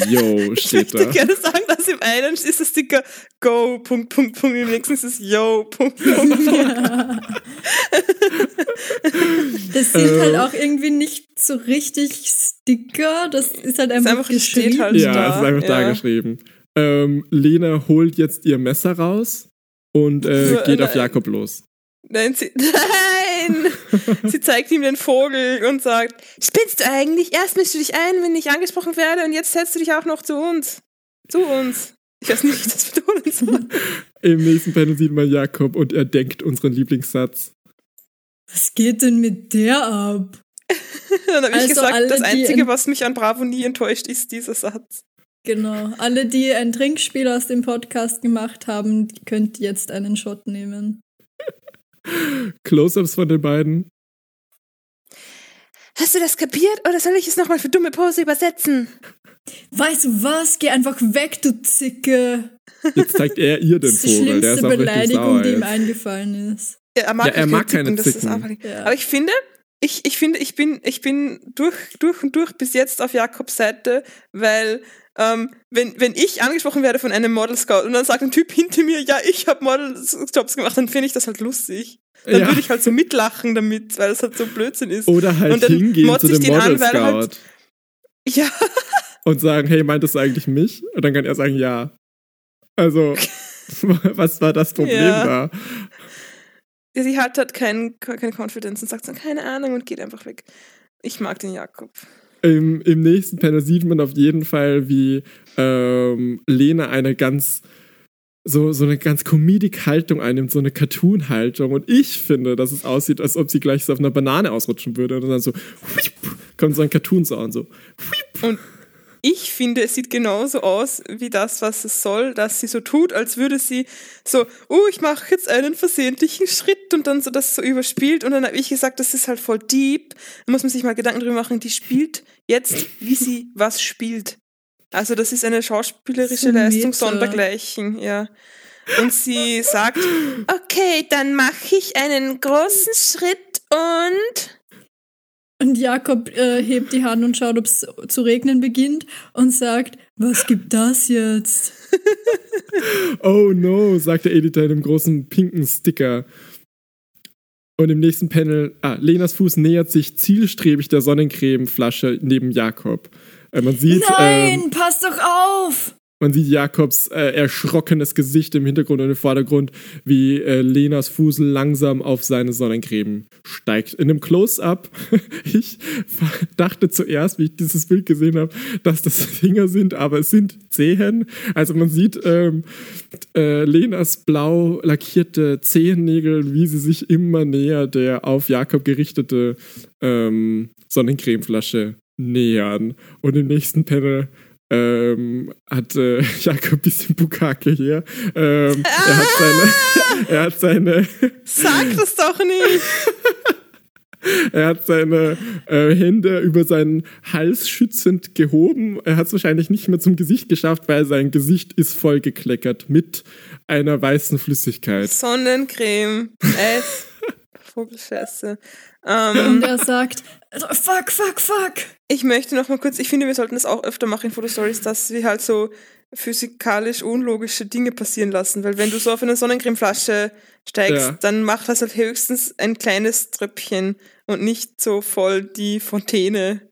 Speaker 3: Yo,
Speaker 4: ich
Speaker 3: steht
Speaker 4: möchte
Speaker 3: da.
Speaker 4: gerne sagen, dass im einen ist der Sticker Go, Punkt, Punkt, Punkt, im nächsten ist es Yo, Punkt, Punkt, Punkt.
Speaker 2: Das sieht
Speaker 3: Äh.
Speaker 2: halt auch irgendwie nicht so richtig Sticker. Das ist halt einfach,
Speaker 4: einfach- es steht
Speaker 2: geschrieben.
Speaker 4: halt
Speaker 3: Ja,
Speaker 4: da,
Speaker 3: es ist einfach da
Speaker 4: ja.
Speaker 3: geschrieben. Ähm, Lena holt jetzt ihr Messer raus und äh, geht auf Jakob los.
Speaker 4: Nein, sie, nein! sie zeigt ihm den Vogel und sagt,
Speaker 5: Spinnst du eigentlich?
Speaker 4: erst mischst du dich ein, wenn ich angesprochen werde und jetzt setzt du dich auch noch zu uns. Zu uns. Ich weiß nicht, wie ich das betonen soll.
Speaker 3: Im nächsten Panel sieht man Jakob und er denkt unseren Lieblingssatz.
Speaker 2: Was geht denn mit der ab?
Speaker 4: Dann habe ich
Speaker 2: Also
Speaker 4: gesagt,
Speaker 2: alle,
Speaker 4: das Einzige,
Speaker 2: in-
Speaker 4: was mich an Bravo nie enttäuscht, ist dieser Satz.
Speaker 2: Genau. Alle, die ein Trinkspiel aus dem Podcast gemacht haben, könnt jetzt einen Shot nehmen.
Speaker 3: Close-ups von den beiden.
Speaker 5: Hast du das kapiert oder soll ich es nochmal für dumme Pose übersetzen?
Speaker 2: Weißt du was? Geh einfach weg, du Zicke.
Speaker 3: Jetzt zeigt er ihr den
Speaker 2: Das ist die
Speaker 3: Vogel. Der ist
Speaker 2: schlimmste
Speaker 3: richtig
Speaker 2: Beleidigung, die ihm eingefallen ist.
Speaker 4: Ja, er mag,
Speaker 3: Ja, er
Speaker 4: keine
Speaker 3: mag keine
Speaker 4: Zicken, ist
Speaker 2: Ja.
Speaker 4: aber ich finde, ich, ich finde, ich bin, ich bin durch, durch und durch bis jetzt auf Jakobs Seite, weil ähm, wenn, wenn ich angesprochen werde von einem Model Scout und dann sagt ein Typ hinter mir, ja, ich habe Model-Jobs gemacht, dann finde ich das halt lustig. Dann
Speaker 3: Ja.
Speaker 4: würde ich halt so mitlachen damit, weil es halt so Blödsinn ist.
Speaker 3: Oder halt
Speaker 4: Und dann
Speaker 3: hingehen zu dem Model
Speaker 4: er
Speaker 3: Scout
Speaker 4: halt- Ja,
Speaker 3: und sagen, hey, meintest du eigentlich mich? Und dann kann er sagen, ja. Also, was war das Problem
Speaker 4: Ja.
Speaker 3: da?
Speaker 4: sie hat halt kein, keine Confidence und sagt so, keine Ahnung und geht einfach weg. Ich mag den Jakob.
Speaker 3: Im, Im nächsten Panel sieht man auf jeden Fall, wie ähm, Lena eine ganz so, so eine ganz Comedic-Haltung einnimmt, so eine Cartoon-Haltung. Und ich finde, dass es aussieht, als ob sie gleich so auf einer Banane ausrutschen würde. Und dann so, whip, kommt so ein Cartoon-Sound, so.
Speaker 4: Und ich finde, es sieht genauso aus wie das, was es soll, dass sie so tut, als würde sie so, oh, ich mache jetzt einen versehentlichen Schritt und dann so das so überspielt. Und dann habe ich gesagt, das ist halt voll deep. Da muss man sich mal Gedanken drüber machen, die spielt jetzt, wie sie was spielt. Also das ist eine schauspielerische Leistung sondergleichen, ja. Und sie sagt,
Speaker 5: Okay, dann mache ich einen großen Schritt und...
Speaker 2: Und Jakob äh, hebt die Hand und schaut, ob es zu regnen beginnt und sagt, was gibt das jetzt?
Speaker 3: Oh no, sagt der Editor in einem großen pinken Sticker. Und im nächsten Panel, ah, Lenas Fuß nähert sich zielstrebig der Sonnencremeflasche neben Jakob. Äh, man sieht,
Speaker 2: Nein,
Speaker 3: ähm,
Speaker 2: pass doch auf!
Speaker 3: Man sieht Jakobs äh, erschrockenes Gesicht im Hintergrund und im Vordergrund, wie äh, Lenas Fuß langsam auf seine Sonnencreme steigt. In einem Close-up, ich dachte zuerst, wie ich dieses Bild gesehen habe, dass das Finger sind, aber es sind Zehen. Also man sieht ähm, äh, Lenas blau lackierte Zehennägel, wie sie sich immer näher der auf Jakob gerichtete ähm, Sonnencremeflasche nähern. Und im nächsten Panel ähm, hat äh, Jakob ein bisschen Bukake hier. Ähm, er hat seine, er hat seine,
Speaker 4: sag das doch nicht.
Speaker 3: er hat seine äh, Hände über seinen Hals schützend gehoben. Er hat es wahrscheinlich nicht mehr zum Gesicht geschafft, weil sein Gesicht ist vollgekleckert mit einer weißen Flüssigkeit.
Speaker 4: Sonnencreme, Eis, Vogelscheiße.
Speaker 2: Und
Speaker 4: Ähm,
Speaker 2: er sagt, fuck, fuck, fuck.
Speaker 4: ich möchte noch mal kurz, ich finde, wir sollten das auch öfter machen in Fotostories, dass wir halt so physikalisch unlogische Dinge passieren lassen, weil wenn du so auf eine Sonnencremeflasche steigst,
Speaker 3: Ja.
Speaker 4: dann macht das halt höchstens ein kleines Tröpfchen und nicht so voll die Fontäne.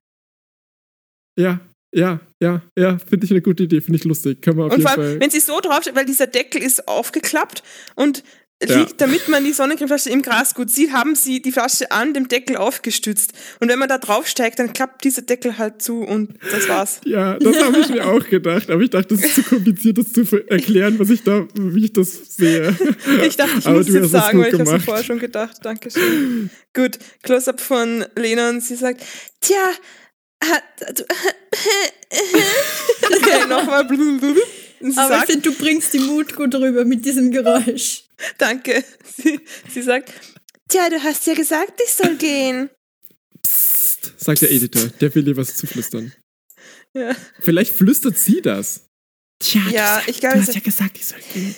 Speaker 3: Ja, Ja, ja, ja, finde ich eine gute Idee, finde ich lustig. Können wir auf
Speaker 4: Und
Speaker 3: jeden
Speaker 4: vor allem,
Speaker 3: Fall.
Speaker 4: wenn sie so draufsteht, weil dieser Deckel ist aufgeklappt und. Liegt, damit man die Sonnencremeflasche im Gras gut sieht, haben sie die Flasche an dem Deckel aufgestützt. Und wenn man da draufsteigt, dann klappt dieser Deckel halt zu und das war's.
Speaker 3: Ja, das habe ich mir auch gedacht, aber ich dachte, das ist zu kompliziert, das zu erklären, was ich da, wie ich das sehe.
Speaker 4: Ich dachte, ich
Speaker 3: Aber
Speaker 4: muss
Speaker 3: du
Speaker 4: jetzt
Speaker 3: es
Speaker 4: sagen, weil ich habe es vorher schon gedacht. Dankeschön. Gut, Close-up von Lena und sie sagt,
Speaker 5: Tja, hat,
Speaker 4: okay, nochmal.
Speaker 2: Aber ich finde, du bringst die Mut gut rüber mit diesem Geräusch.
Speaker 4: danke. Sie, sie sagt,
Speaker 5: tja, du hast ja gesagt, ich soll gehen.
Speaker 3: Psst, sagt der Editor, der will dir was zuflüstern.
Speaker 4: ja,
Speaker 3: Vielleicht flüstert sie das. Tja,
Speaker 4: Ja,
Speaker 3: du,
Speaker 4: ich glaube,
Speaker 3: du hast ja gesagt, ich soll gehen.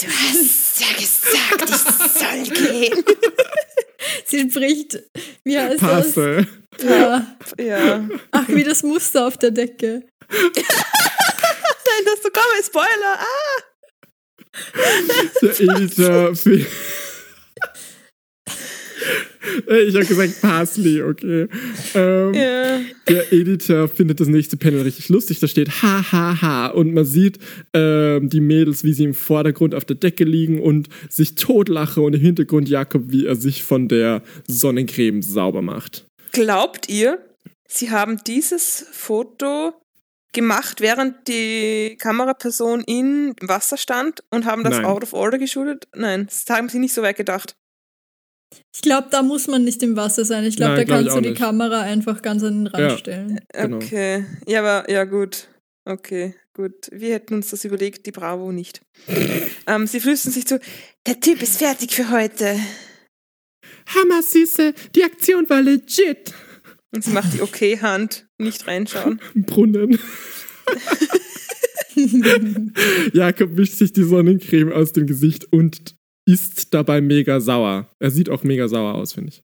Speaker 5: Du hast ja gesagt, ich soll gehen.
Speaker 2: Sie spricht, wie heißt
Speaker 3: Passe.
Speaker 2: das? Ja.
Speaker 4: ja.
Speaker 2: Ach, wie das Muster auf der Decke.
Speaker 4: Nein, das ist sogar mein Spoiler. Ah!
Speaker 3: Der Editor. Äh, ich habe gesagt Parsley, okay. Ähm,
Speaker 4: Ja.
Speaker 3: Der Editor findet das nächste Panel richtig lustig. Da steht ha ha ha und man sieht ähm, die Mädels, wie sie im Vordergrund auf der Decke liegen und sich totlache und im Hintergrund Jakob, wie er sich von der Sonnencreme sauber macht.
Speaker 4: Glaubt ihr, sie haben dieses Foto gemacht, während die Kameraperson im Wasser stand und haben das
Speaker 3: Nein.
Speaker 4: out of order geshootet? Nein, das haben sie nicht so weit gedacht.
Speaker 2: Ich glaube, da muss man nicht im Wasser sein. Ich glaube, da
Speaker 3: glaub
Speaker 2: kannst du die
Speaker 3: nicht.
Speaker 2: Kamera einfach ganz an den Rand
Speaker 3: Ja.
Speaker 2: stellen.
Speaker 3: Genau.
Speaker 4: Okay. Ja, aber ja gut. Okay, gut. Wir hätten uns das überlegt, die Bravo nicht. ähm, sie flüstern sich zu,
Speaker 5: Der Typ ist fertig für heute.
Speaker 3: Hammer, Süße, die Aktion war legit.
Speaker 4: Und sie macht die Okay-Hand, nicht reinschauen.
Speaker 3: Brunnen. Jakob wischt sich die Sonnencreme aus dem Gesicht und ist dabei mega sauer. Er sieht auch mega sauer aus, finde ich.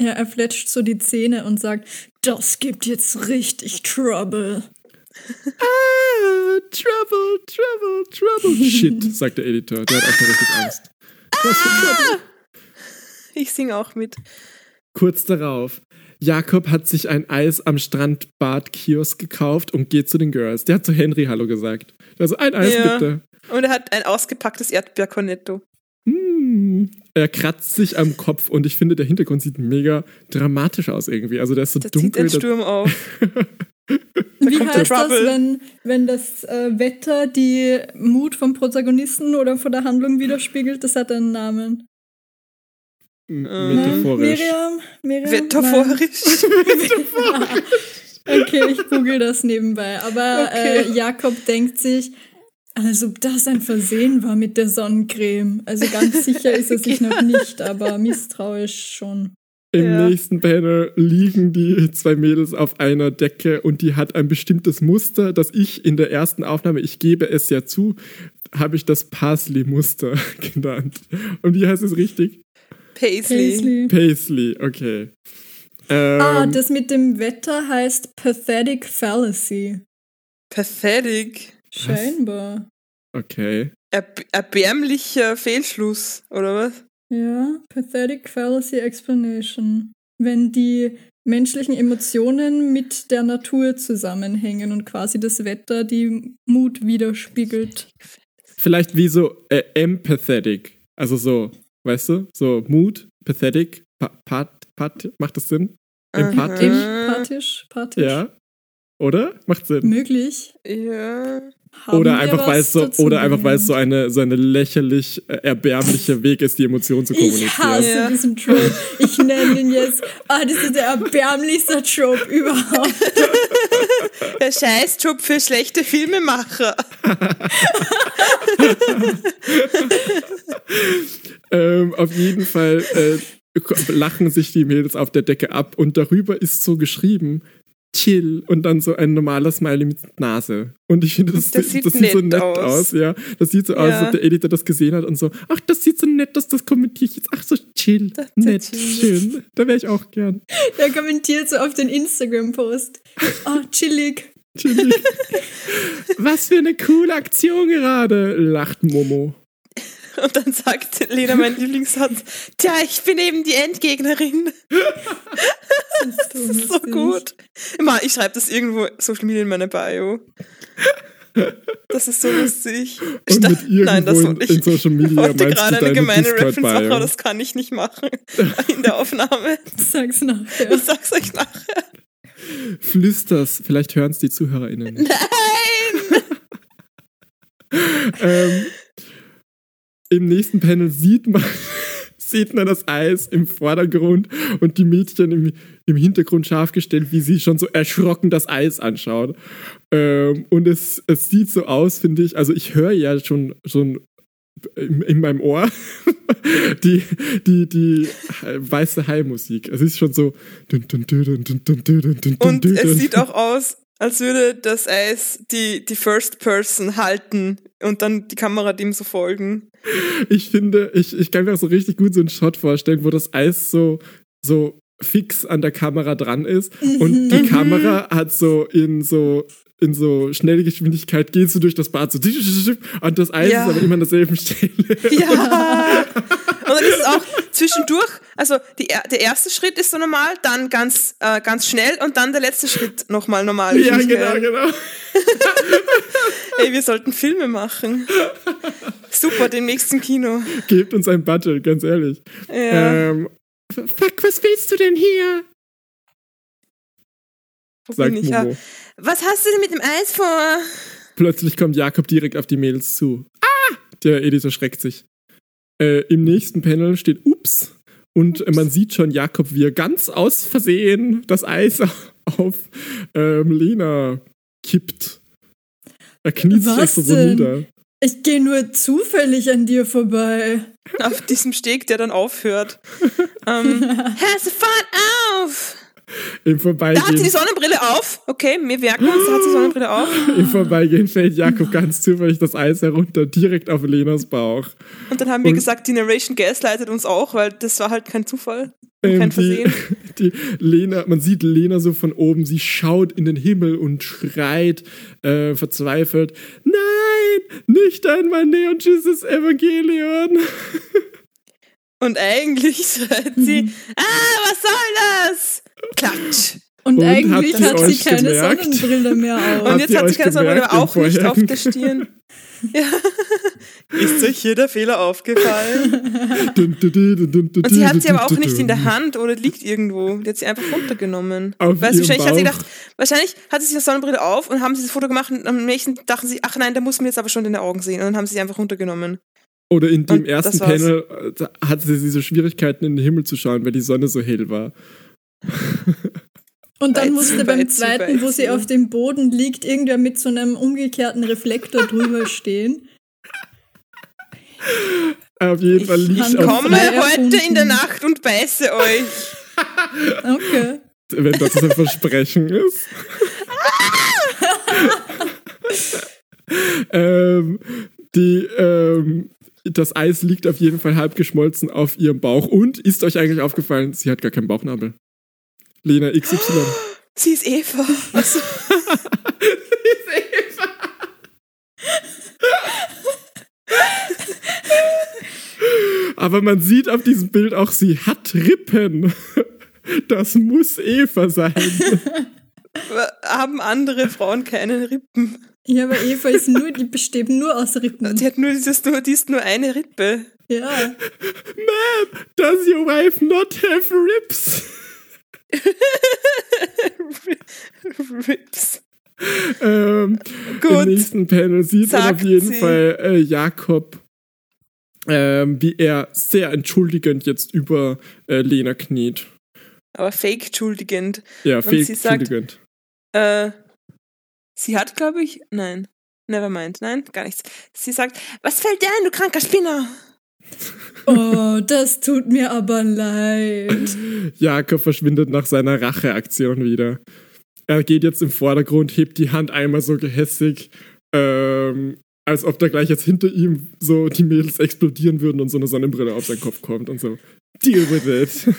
Speaker 2: Ja, er fletscht so die Zähne und sagt, das gibt jetzt richtig Trouble.
Speaker 3: Ah, Trouble, Trouble, Trouble. Shit, sagt der Editor. Der hat auch schon richtig Angst. Trouble.
Speaker 4: Ich singe auch mit.
Speaker 3: Kurz darauf. Jakob hat sich ein Eis am Strandbad-Kiosk gekauft und geht zu den Girls. Der hat zu Henry Hallo gesagt. Also ein Eis
Speaker 4: Ja.
Speaker 3: bitte.
Speaker 4: Und er hat ein ausgepacktes Erdbeercornetto.
Speaker 3: Hm. Er kratzt sich am Kopf und ich finde, der Hintergrund sieht mega dramatisch aus irgendwie. Also der ist so
Speaker 4: Da zieht
Speaker 3: dunkel.
Speaker 4: ein
Speaker 3: da-
Speaker 4: Sturm auf.
Speaker 2: Wie heißt das,
Speaker 4: Trouble.
Speaker 2: wenn, wenn das äh, Wetter die Mut vom Protagonisten oder von der Handlung widerspiegelt? Das hat einen Namen.
Speaker 3: M-
Speaker 4: Äh,
Speaker 3: Metaphorisch.
Speaker 2: Miriam? Miriam?
Speaker 4: Metaphorisch.
Speaker 2: Okay, ich google das nebenbei. Aber
Speaker 4: Okay.
Speaker 2: äh, Jakob denkt sich, als ob das ein Versehen war mit der Sonnencreme. Also ganz sicher ist er sich noch nicht, aber misstrauisch schon.
Speaker 3: Im
Speaker 4: Ja.
Speaker 3: nächsten Panel liegen die zwei Mädels auf einer Decke und die hat ein bestimmtes Muster, das ich in der ersten Aufnahme, ich gebe es ja zu, habe ich das Parsley-Muster genannt. Und wie heißt es richtig?
Speaker 4: Paisley.
Speaker 2: Paisley.
Speaker 3: Paisley, okay. Ähm,
Speaker 2: Ah, das mit dem Wetter heißt Pathetic Fallacy.
Speaker 4: Pathetic.
Speaker 2: Scheinbar.
Speaker 3: okay.
Speaker 4: Erb erbärmlicher Fehlschluss, oder was?
Speaker 2: Ja, Pathetic Fallacy Explanation. Wenn die menschlichen Emotionen mit der Natur zusammenhängen und quasi das Wetter die Mut widerspiegelt.
Speaker 3: Vielleicht wie so äh, empathetic. Also so, weißt du? So Mood, pathetic, pa pat, pat, macht das Sinn? Empathisch?
Speaker 2: Empathisch, pathisch.
Speaker 3: Ja. Oder? Macht Sinn.
Speaker 2: Möglich.
Speaker 4: Ja.
Speaker 2: Haben
Speaker 3: Oder einfach, weil es so, oder einfach, weil es so eine, so eine lächerlich äh, erbärmliche Weg ist, die Emotionen zu
Speaker 2: Ich
Speaker 3: kommunizieren.
Speaker 2: hasse
Speaker 4: Ja.
Speaker 2: diesen Trope. Ich nenne ihn jetzt, ah, das ist der erbärmlichste Trope überhaupt.
Speaker 4: Der Scheißjob für schlechte Filmemacher.
Speaker 3: Ähm, auf jeden Fall äh, lachen sich die Mädels auf der Decke ab und darüber ist so geschrieben, chill und dann so ein normaler Smiley mit Nase. Und ich finde, das,
Speaker 4: Das sieht
Speaker 3: das sieht so
Speaker 4: nett aus.
Speaker 3: aus. ja. Das sieht so aus, als
Speaker 4: Ja.
Speaker 3: ob der Editor das gesehen hat und so, ach, das sieht so nett aus, das kommentiere ich jetzt. Ach, so chill,
Speaker 4: Das
Speaker 3: nett,
Speaker 4: chill.
Speaker 3: schön. Da wäre ich auch gern.
Speaker 2: Der kommentiert so auf den Instagram-Post. Oh, chillig.
Speaker 3: Was für eine coole Aktion gerade, lacht Momo.
Speaker 4: Und dann sagt Lena mein Lieblingssatz, tja, ich bin eben die Endgegnerin. Das ist so gut. Immer, ich schreibe das irgendwo Social Media in meine Bio. Das ist so lustig.
Speaker 3: Und mit irgendwo
Speaker 4: Nein, das
Speaker 3: in,
Speaker 4: wollte
Speaker 3: in
Speaker 4: ich.
Speaker 3: Social Media
Speaker 4: Ich wollte gerade eine gemeine. Reference machen, aber das kann ich nicht machen in der Aufnahme.
Speaker 2: Sag's nachher.
Speaker 4: Ich sag's euch nachher.
Speaker 3: Flüsters, vielleicht hören es die ZuhörerInnen. nicht.
Speaker 4: Nein!
Speaker 3: ähm, Im nächsten Panel sieht man, sieht man das Eis im Vordergrund und die Mädchen im, im Hintergrund scharf gestellt, wie sie schon so erschrocken das Eis anschauen. Ähm, und es, es sieht so aus, finde ich, also ich höre ja schon, schon in, in meinem Ohr die, die, die weiße Hai-Musik. Es ist schon so.
Speaker 4: Und es sieht auch aus, als würde das Eis die, die First Person halten und dann die Kamera dem so folgen.
Speaker 3: Ich finde, ich, ich kann mir auch so richtig gut so einen Shot vorstellen, wo das Eis so, so fix an der Kamera dran ist und die mhm. Kamera hat so in so in so schnelle Geschwindigkeit geht so durch das Bad so und das Eis
Speaker 4: Ja.
Speaker 3: ist aber immer an derselben Stelle.
Speaker 4: Ja! Und dann ist es auch zwischendurch, also die, er- der erste Schritt ist so normal, dann ganz, äh, ganz schnell und dann der letzte Schritt nochmal normal.
Speaker 3: ja, genau,
Speaker 4: gell?
Speaker 3: genau.
Speaker 4: Ey, wir sollten Filme machen. Super, den nächsten Kino.
Speaker 3: Gebt uns ein Budget, ganz ehrlich.
Speaker 4: Ja.
Speaker 3: Ähm, fuck, was willst du denn hier?
Speaker 4: Wo
Speaker 3: Sagt
Speaker 4: bin ich? Ja.
Speaker 3: Momo.
Speaker 4: Was hast du denn mit dem Eis vor?
Speaker 3: Plötzlich kommt Jakob direkt auf die Mädels zu. Ah! Der Editor schreckt sich. Äh, Im nächsten Panel steht Ups. Und äh, man sieht schon Jakob, wie er ganz aus Versehen das Eis auf ähm, Lena kippt. Er kniet sich extra so
Speaker 2: denn?
Speaker 3: nieder.
Speaker 2: Ich gehe nur zufällig an dir vorbei.
Speaker 4: Auf diesem Steg, der dann aufhört. ähm, Hör sofort auf!
Speaker 3: Im
Speaker 4: Da hat sie die
Speaker 3: Vorbeigehen,
Speaker 4: Sonnenbrille auf. Okay, wir merken uns, da hat sie die Sonnenbrille auf.
Speaker 3: Im Vorbeigehen fällt Jakob ganz zufällig das Eis herunter, direkt auf Lenas Bauch.
Speaker 4: Und dann haben wir
Speaker 3: Und-
Speaker 4: gesagt, die Narration gaslightet uns auch, weil das war halt kein Zufall.
Speaker 3: Ähm,
Speaker 4: kein
Speaker 3: die,
Speaker 4: Versehen.
Speaker 3: die Lena, man sieht Lena so von oben, sie schaut in den Himmel und schreit äh, verzweifelt: Nein, nicht einmal neonschisses Evangelion.
Speaker 4: Und eigentlich schreit sie, ah, was soll das? Klatsch.
Speaker 2: Und,
Speaker 3: Und
Speaker 2: eigentlich
Speaker 3: habt ihr
Speaker 2: hat sie keine
Speaker 3: gemerkt?
Speaker 2: Sonnenbrille mehr auf.
Speaker 4: Und jetzt hat sie keine Sonnenbrille,
Speaker 3: im
Speaker 4: auch nicht auf der Stirn. Ja. Ist euch hier der Fehler aufgefallen? Und sie hat sie aber auch nicht in der. Hand oder liegt irgendwo. Die hat sie einfach runtergenommen.
Speaker 3: Auf
Speaker 4: Weil sie
Speaker 3: ihrem
Speaker 4: wahrscheinlich hat sie
Speaker 3: Bauch.
Speaker 4: gedacht, wahrscheinlich hatte sie die Sonnenbrille auf und haben sie das Foto gemacht und am nächsten dachten sie, ach nein, da muss man jetzt aber schon in den Augen sehen. Und dann haben sie sie einfach runtergenommen.
Speaker 3: Oder in dem
Speaker 4: Und
Speaker 3: ersten. Panel äh, hatte sie so Schwierigkeiten, in den Himmel zu schauen, weil die Sonne so hell war.
Speaker 2: Und dann musste beim zweiten, wo sie auf dem Boden liegt, irgendwer mit so einem umgekehrten Reflektor drüber stehen.
Speaker 3: Auf jeden Fall
Speaker 2: Ich
Speaker 3: liegt auf,
Speaker 4: Komme heute in der Nacht und beiße euch.
Speaker 2: Okay.
Speaker 3: wenn das ein Versprechen ist. ähm, die, ähm, das Eis liegt auf jeden Fall halb geschmolzen auf ihrem Bauch. Und ist euch eigentlich aufgefallen, sie hat gar keinen Bauchnabel. Lena XY.
Speaker 4: Sie ist Eva. Also,
Speaker 3: Aber man sieht auf diesem Bild auch, sie hat Rippen. Das muss Eva sein.
Speaker 4: haben andere Frauen keine Rippen.
Speaker 2: Ja, aber Eva ist nur, die besteht nur aus Rippen.
Speaker 4: Die hat nur dieses, nur, die ist nur eine Rippe.
Speaker 2: Ja.
Speaker 3: Ma'am, does your wife not have ribs?
Speaker 4: Rips.
Speaker 3: Ähm, Im
Speaker 4: Gut.
Speaker 3: nächsten Panel sieht man
Speaker 4: Sagt
Speaker 3: auf jeden
Speaker 4: sie.
Speaker 3: Fall äh, Jakob, ähm, wie er sehr entschuldigend jetzt über äh, Lena kniet.
Speaker 4: Aber fake entschuldigend.
Speaker 3: Ja, fake entschuldigend.
Speaker 4: Äh, sie hat, glaube ich, nein. Never mind. Nein, gar nichts. Sie sagt, was fällt dir ein, du kranker Spinner?
Speaker 2: Oh, das tut mir aber leid.
Speaker 3: Jakob verschwindet nach seiner Racheaktion wieder. Er geht jetzt im Vordergrund, hebt die Hand einmal so gehässig, ähm, als ob da gleich jetzt hinter ihm so die Mädels explodieren würden und so eine Sonnenbrille auf seinen Kopf kommt und so. Deal with it.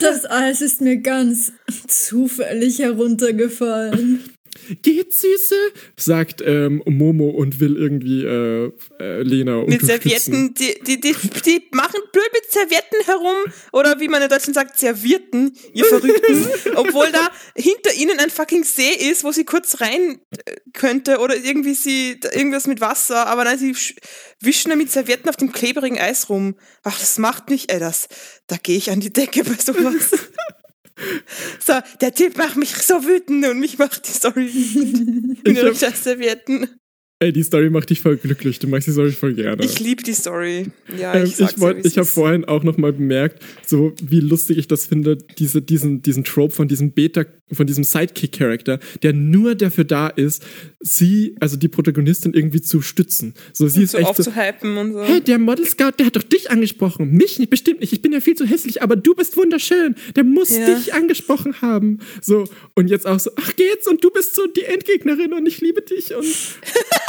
Speaker 2: Das Eis ist mir ganz zufällig heruntergefallen.
Speaker 3: Geht, Süße? sagt ähm, Momo und will irgendwie äh, äh, Lena
Speaker 4: Mit. Servietten, die, die, die, die machen blöd mit Servietten herum oder wie man in Deutschland sagt, Servierten, ihr Verrückten. Obwohl da hinter ihnen ein fucking See ist, wo sie kurz rein äh, könnte oder irgendwie sie irgendwas mit Wasser, aber nein, sie sch- wischen da mit Servietten auf dem klebrigen Eis rum. Ach, das macht nicht, ey, das, da gehe ich an die Decke bei sowas. So, der Typ macht mich so wütend und mich macht die Story wütend.
Speaker 3: Ich
Speaker 4: Nur
Speaker 3: hab-
Speaker 4: scheiß Servietten.
Speaker 3: Ey, die Story macht dich voll glücklich. Du magst die Story voll gerne.
Speaker 4: Ich liebe die Story. Ja,
Speaker 3: Ähm,
Speaker 4: ich sag's
Speaker 3: ich wollt,
Speaker 4: ja,
Speaker 3: ich habe vorhin auch noch mal bemerkt, so wie lustig ich das finde, diese, diesen, diesen Trope von diesem Beta, von diesem Sidekick-Charakter, der nur dafür da ist, sie, also die Protagonistin irgendwie zu stützen. So, sie ist
Speaker 4: so
Speaker 3: echt so,
Speaker 4: und so.
Speaker 3: hey, der Model Scout, der hat doch dich angesprochen. Mich nicht, bestimmt nicht. Ich bin ja viel zu hässlich, aber du bist wunderschön. Der muss
Speaker 4: Ja.
Speaker 3: dich angesprochen haben. So, und jetzt auch so, ach geht's, und du bist so die Endgegnerin und ich liebe dich und.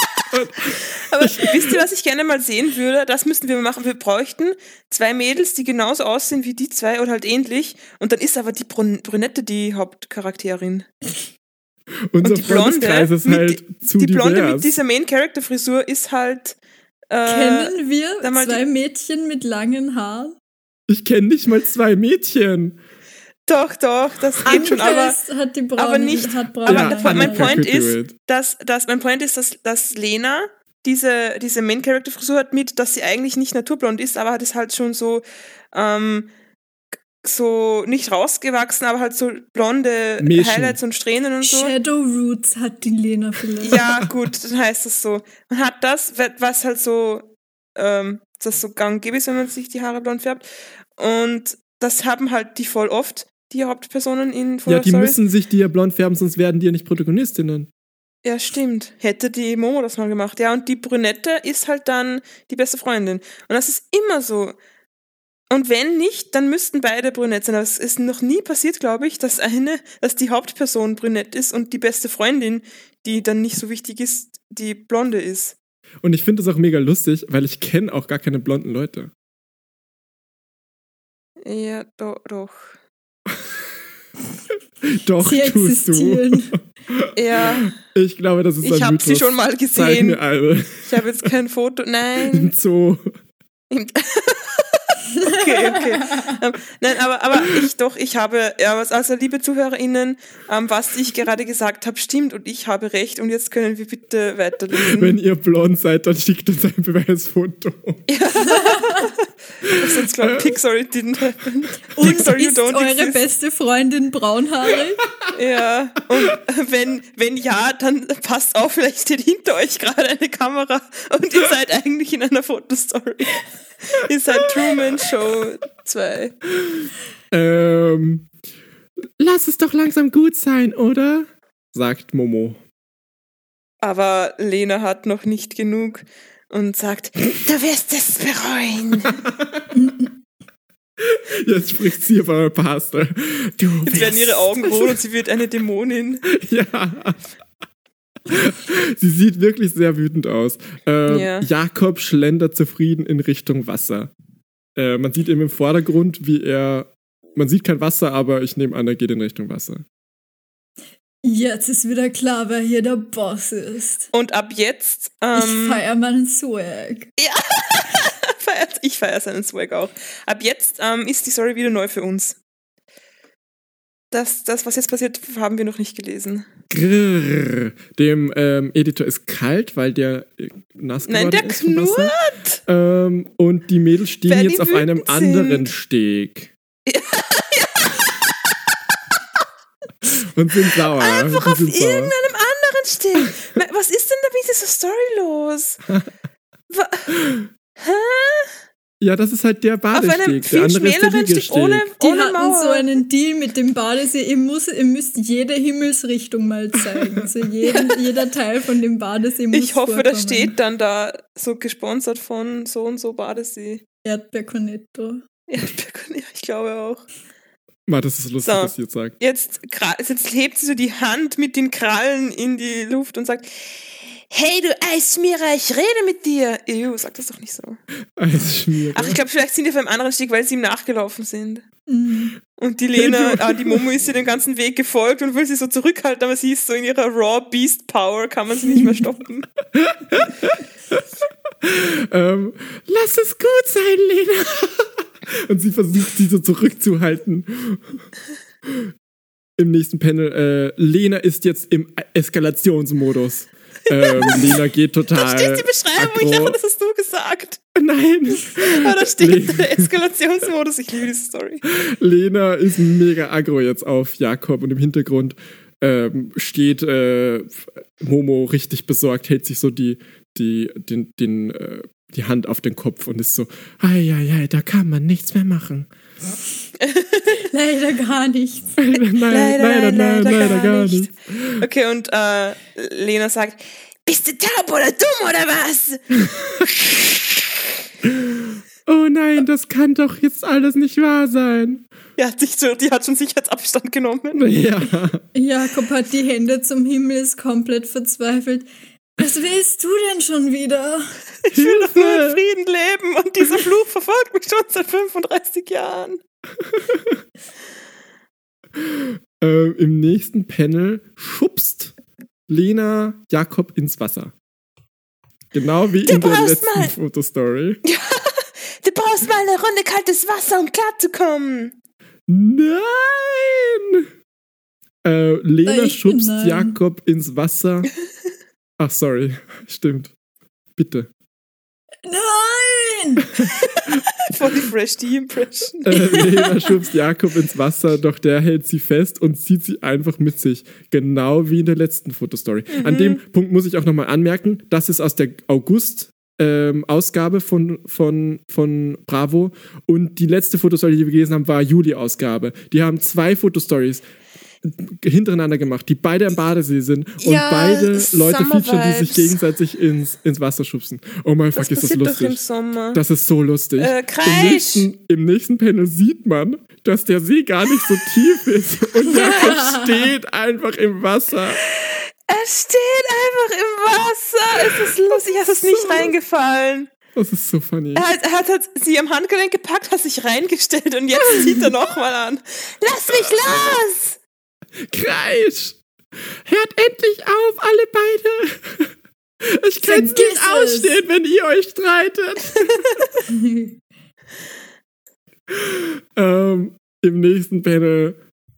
Speaker 4: Aber wisst ihr, was ich gerne mal sehen würde? Das müssten wir mal machen. Wir bräuchten zwei Mädels, die genauso aussehen wie die zwei oder halt ähnlich. Und dann ist aber die Brun Brünette die Hauptcharakterin.
Speaker 3: unser
Speaker 4: Und die Blonde,
Speaker 3: ist
Speaker 4: mit,
Speaker 3: halt zu
Speaker 4: die Blonde mit dieser Main-Character-Frisur ist halt. Äh,
Speaker 2: Kennen wir zwei Mädchen mit langen Haaren?
Speaker 3: Ich kenne nicht mal zwei Mädchen.
Speaker 4: Doch, doch, das geht schon, aber.
Speaker 2: Braune,
Speaker 4: aber nicht-
Speaker 2: Hat braune
Speaker 4: aber
Speaker 3: Ja,
Speaker 4: mein Point ist,
Speaker 3: it.
Speaker 4: dass, dass mein Point ist, dass, dass Lena diese, diese Main-Character-Frisur hat mit, dass sie eigentlich nicht naturblond ist, aber hat es halt schon so, ähm, so nicht rausgewachsen, aber halt so blonde
Speaker 3: Mädchen.
Speaker 4: Highlights und Strähnen und so.
Speaker 2: Shadow Roots hat die Lena vielleicht.
Speaker 4: Ja, gut, dann heißt das so. Man hat das, was halt so, ähm, das so gang ist, wenn man sich die Haare blond färbt. Und das haben halt die voll oft, die Hauptpersonen in Full
Speaker 3: Ja, die
Speaker 4: Stories.
Speaker 3: müssen sich die ja blond färben, sonst werden die ja nicht Protagonistinnen.
Speaker 4: Ja, stimmt. Hätte die Momo das mal gemacht. Ja, und die Brünette ist halt dann die beste Freundin. Und das ist immer so. Und wenn nicht, dann müssten beide brünett sein. Aber es ist noch nie passiert, glaube ich, dass eine, dass die Hauptperson brünett ist und die beste Freundin, die dann nicht so wichtig ist, die blonde ist.
Speaker 3: Und ich finde das auch mega lustig, weil ich kenne auch gar keine blonden Leute.
Speaker 4: Ja, doch, doch.
Speaker 3: Doch,
Speaker 2: Sie
Speaker 3: tust du.
Speaker 2: existieren.
Speaker 4: Ja,
Speaker 3: Ich glaube, das ist
Speaker 4: ich
Speaker 3: ein
Speaker 4: habe sie schon mal gesehen. Ich habe jetzt kein Foto. Nein.
Speaker 3: Im Zoo.
Speaker 4: Im- okay, okay. Ähm, nein, aber, aber ich doch, ich habe, ja, also liebe ZuhörerInnen, ähm, was ich gerade gesagt habe, stimmt und ich habe recht und jetzt können wir bitte weiterlesen.
Speaker 3: Wenn ihr blond seid, dann schickt uns ein Beweisfoto.
Speaker 4: Sonst glaube Pixar it didn't happen.
Speaker 2: Und
Speaker 4: Pixar you
Speaker 2: ist eure
Speaker 4: exist.
Speaker 2: beste Freundin braunhaarig?
Speaker 4: Ja, und wenn, wenn ja, dann passt auf, vielleicht steht hinter euch gerade eine Kamera und ihr seid eigentlich in einer Fotostory. ihr seid Truman Show 2.
Speaker 3: Ähm, lass es doch langsam gut sein, oder? Sagt Momo.
Speaker 4: Aber Lena hat noch nicht genug und sagt, du wirst es bereuen.
Speaker 3: Jetzt spricht sie auf euer Pastor. Du
Speaker 4: Jetzt werden ihre Augen rot und sie wird eine Dämonin.
Speaker 3: Ja. Sie sieht wirklich sehr wütend aus. Ähm,
Speaker 4: Ja.
Speaker 3: Jakob schlendert zufrieden in Richtung Wasser. Äh, man sieht eben im Vordergrund, wie er. Man sieht kein Wasser, aber ich nehme an, er geht in Richtung Wasser.
Speaker 2: Jetzt ist wieder klar, wer hier der Boss ist.
Speaker 4: Und ab jetzt,
Speaker 2: Ich
Speaker 4: ähm,
Speaker 2: feier meinen Swag.
Speaker 4: feiert, ich feiere seinen Swag auch. Ab jetzt ähm, ist die Story wieder neu für uns. Das, das, was jetzt passiert, haben wir noch nicht gelesen.
Speaker 3: Grrr. Dem ähm, Editor ist kalt, weil der äh, nass geworden
Speaker 4: Nein, der
Speaker 3: ist vom Wasser.
Speaker 4: knurrt!
Speaker 3: Ähm, und die Mädels stehen
Speaker 4: die
Speaker 3: jetzt auf einem
Speaker 4: wütend
Speaker 3: anderen
Speaker 4: sind.
Speaker 3: Steg. Und sind sauer.
Speaker 4: Einfach auf irgendeinem anderen stehen. Me- Was ist denn da mit dieser Story los? Hä?
Speaker 3: Ja, das ist halt der
Speaker 4: Auf
Speaker 3: Badesteg.
Speaker 4: einem
Speaker 3: der
Speaker 4: viel schmäleren Steg
Speaker 3: Liegesteg.
Speaker 4: ohne,
Speaker 2: Die
Speaker 4: ohne
Speaker 2: hatten
Speaker 4: Mauer.
Speaker 2: so einen Deal mit dem Badesee. Ihr, muss, ihr müsst jede Himmelsrichtung mal zeigen. Also jeden, jeder Teil von dem Badesee muss
Speaker 4: ich hoffe,
Speaker 2: vorkommen.
Speaker 4: das steht dann da so gesponsert von so und so Badesee.
Speaker 2: Erdbeercornetto.
Speaker 4: Ja, ich glaube auch.
Speaker 3: Ma, das ist lustig,
Speaker 4: So.
Speaker 3: was sie jetzt sagt.
Speaker 4: Jetzt, jetzt hebt sie so die Hand mit den Krallen in die Luft und sagt, hey du Eisschmierer, ich rede mit dir. Ew, sag das doch nicht so.
Speaker 3: Eisschmierer.
Speaker 4: Ach, ich glaube, vielleicht sind die auf einem anderen Stieg, weil sie ihm nachgelaufen sind.
Speaker 2: Mhm.
Speaker 4: Und die Lena, ah, die Momo ist ihr den ganzen Weg gefolgt und will sie so zurückhalten, aber sie ist so in ihrer Raw Beast Power, kann man sie nicht mehr stoppen.
Speaker 3: ähm, lass es gut sein, Lena. Und sie versucht, sie so zurückzuhalten. Im nächsten Panel, äh, Lena ist jetzt im Eskalationsmodus. Ähm, Lena geht total.
Speaker 4: Da steht die Beschreibung, ich
Speaker 3: aggro.
Speaker 4: dachte, das hast du gesagt.
Speaker 3: Nein.
Speaker 4: Aber da steht der Eskalationsmodus, ich liebe diese Story.
Speaker 3: Lena ist mega aggro jetzt auf Jakob und im Hintergrund ähm, steht äh, Momo richtig besorgt, hält sich so die, die, den, den, äh, die Hand auf den Kopf und ist so, ei, ei, ei, da kann man nichts mehr machen.
Speaker 2: Leider gar nichts.
Speaker 3: nein, leider, nein, leider, gar nicht.
Speaker 4: Okay, und äh, Lena sagt, bist du taub oder dumm oder was?
Speaker 3: Oh nein, das kann doch jetzt alles nicht wahr sein.
Speaker 4: Die hat, sich so, die hat schon Sicherheitsabstand genommen.
Speaker 3: Ja.
Speaker 2: Jakob hat die Hände zum Himmel, ist komplett verzweifelt. Was willst du denn schon wieder?
Speaker 4: Ich will doch nur in Frieden leben und dieser Fluch verfolgt mich schon seit 35 Jahren.
Speaker 3: Ähm, Im nächsten Panel schubst Lena Jakob ins Wasser. Genau wie
Speaker 5: Du
Speaker 3: in der letzten
Speaker 5: mal-
Speaker 3: Fotostory.
Speaker 5: Du brauchst mal eine Runde kaltes Wasser, um klarzukommen.
Speaker 3: Nein! Äh, Lena schubst. Jakob ins Wasser. Ach, sorry. Stimmt. Bitte.
Speaker 2: Nein!
Speaker 4: Voll die fresh die Impression.
Speaker 3: Äh, Lena schubst Jakob ins Wasser, doch der hält sie fest und zieht sie einfach mit sich. Genau wie in der letzten Fotostory. An dem Punkt muss ich auch nochmal anmerken, das ist aus der August. Ähm, Ausgabe von, von, von Bravo und die letzte Fotostory, die wir gelesen haben, war Juli-Ausgabe. Die haben zwei Fotostories hintereinander gemacht, die beide am Badesee sind und
Speaker 4: Ja,
Speaker 3: beide Leute featuren, die sich gegenseitig ins, ins Wasser schubsen. Oh mein fuck, ist das lustig. Das ist so lustig.
Speaker 4: Äh,
Speaker 3: Im nächsten, Im nächsten Panel sieht man, dass der See gar nicht so tief ist und Jakob steht einfach im Wasser.
Speaker 4: Er steht einfach im Wasser. Es ist lustig, es ist nicht
Speaker 3: so-
Speaker 4: reingefallen.
Speaker 3: Das ist so funny.
Speaker 4: Er hat, er hat halt sie am Handgelenk gepackt, hat sich reingestellt und jetzt zieht er nochmal an.
Speaker 5: Lass mich los!
Speaker 3: Kreisch! Hört endlich auf, alle beide! Ich kann es nicht ausstehen, wenn ihr euch streitet. ähm, Im nächsten Panel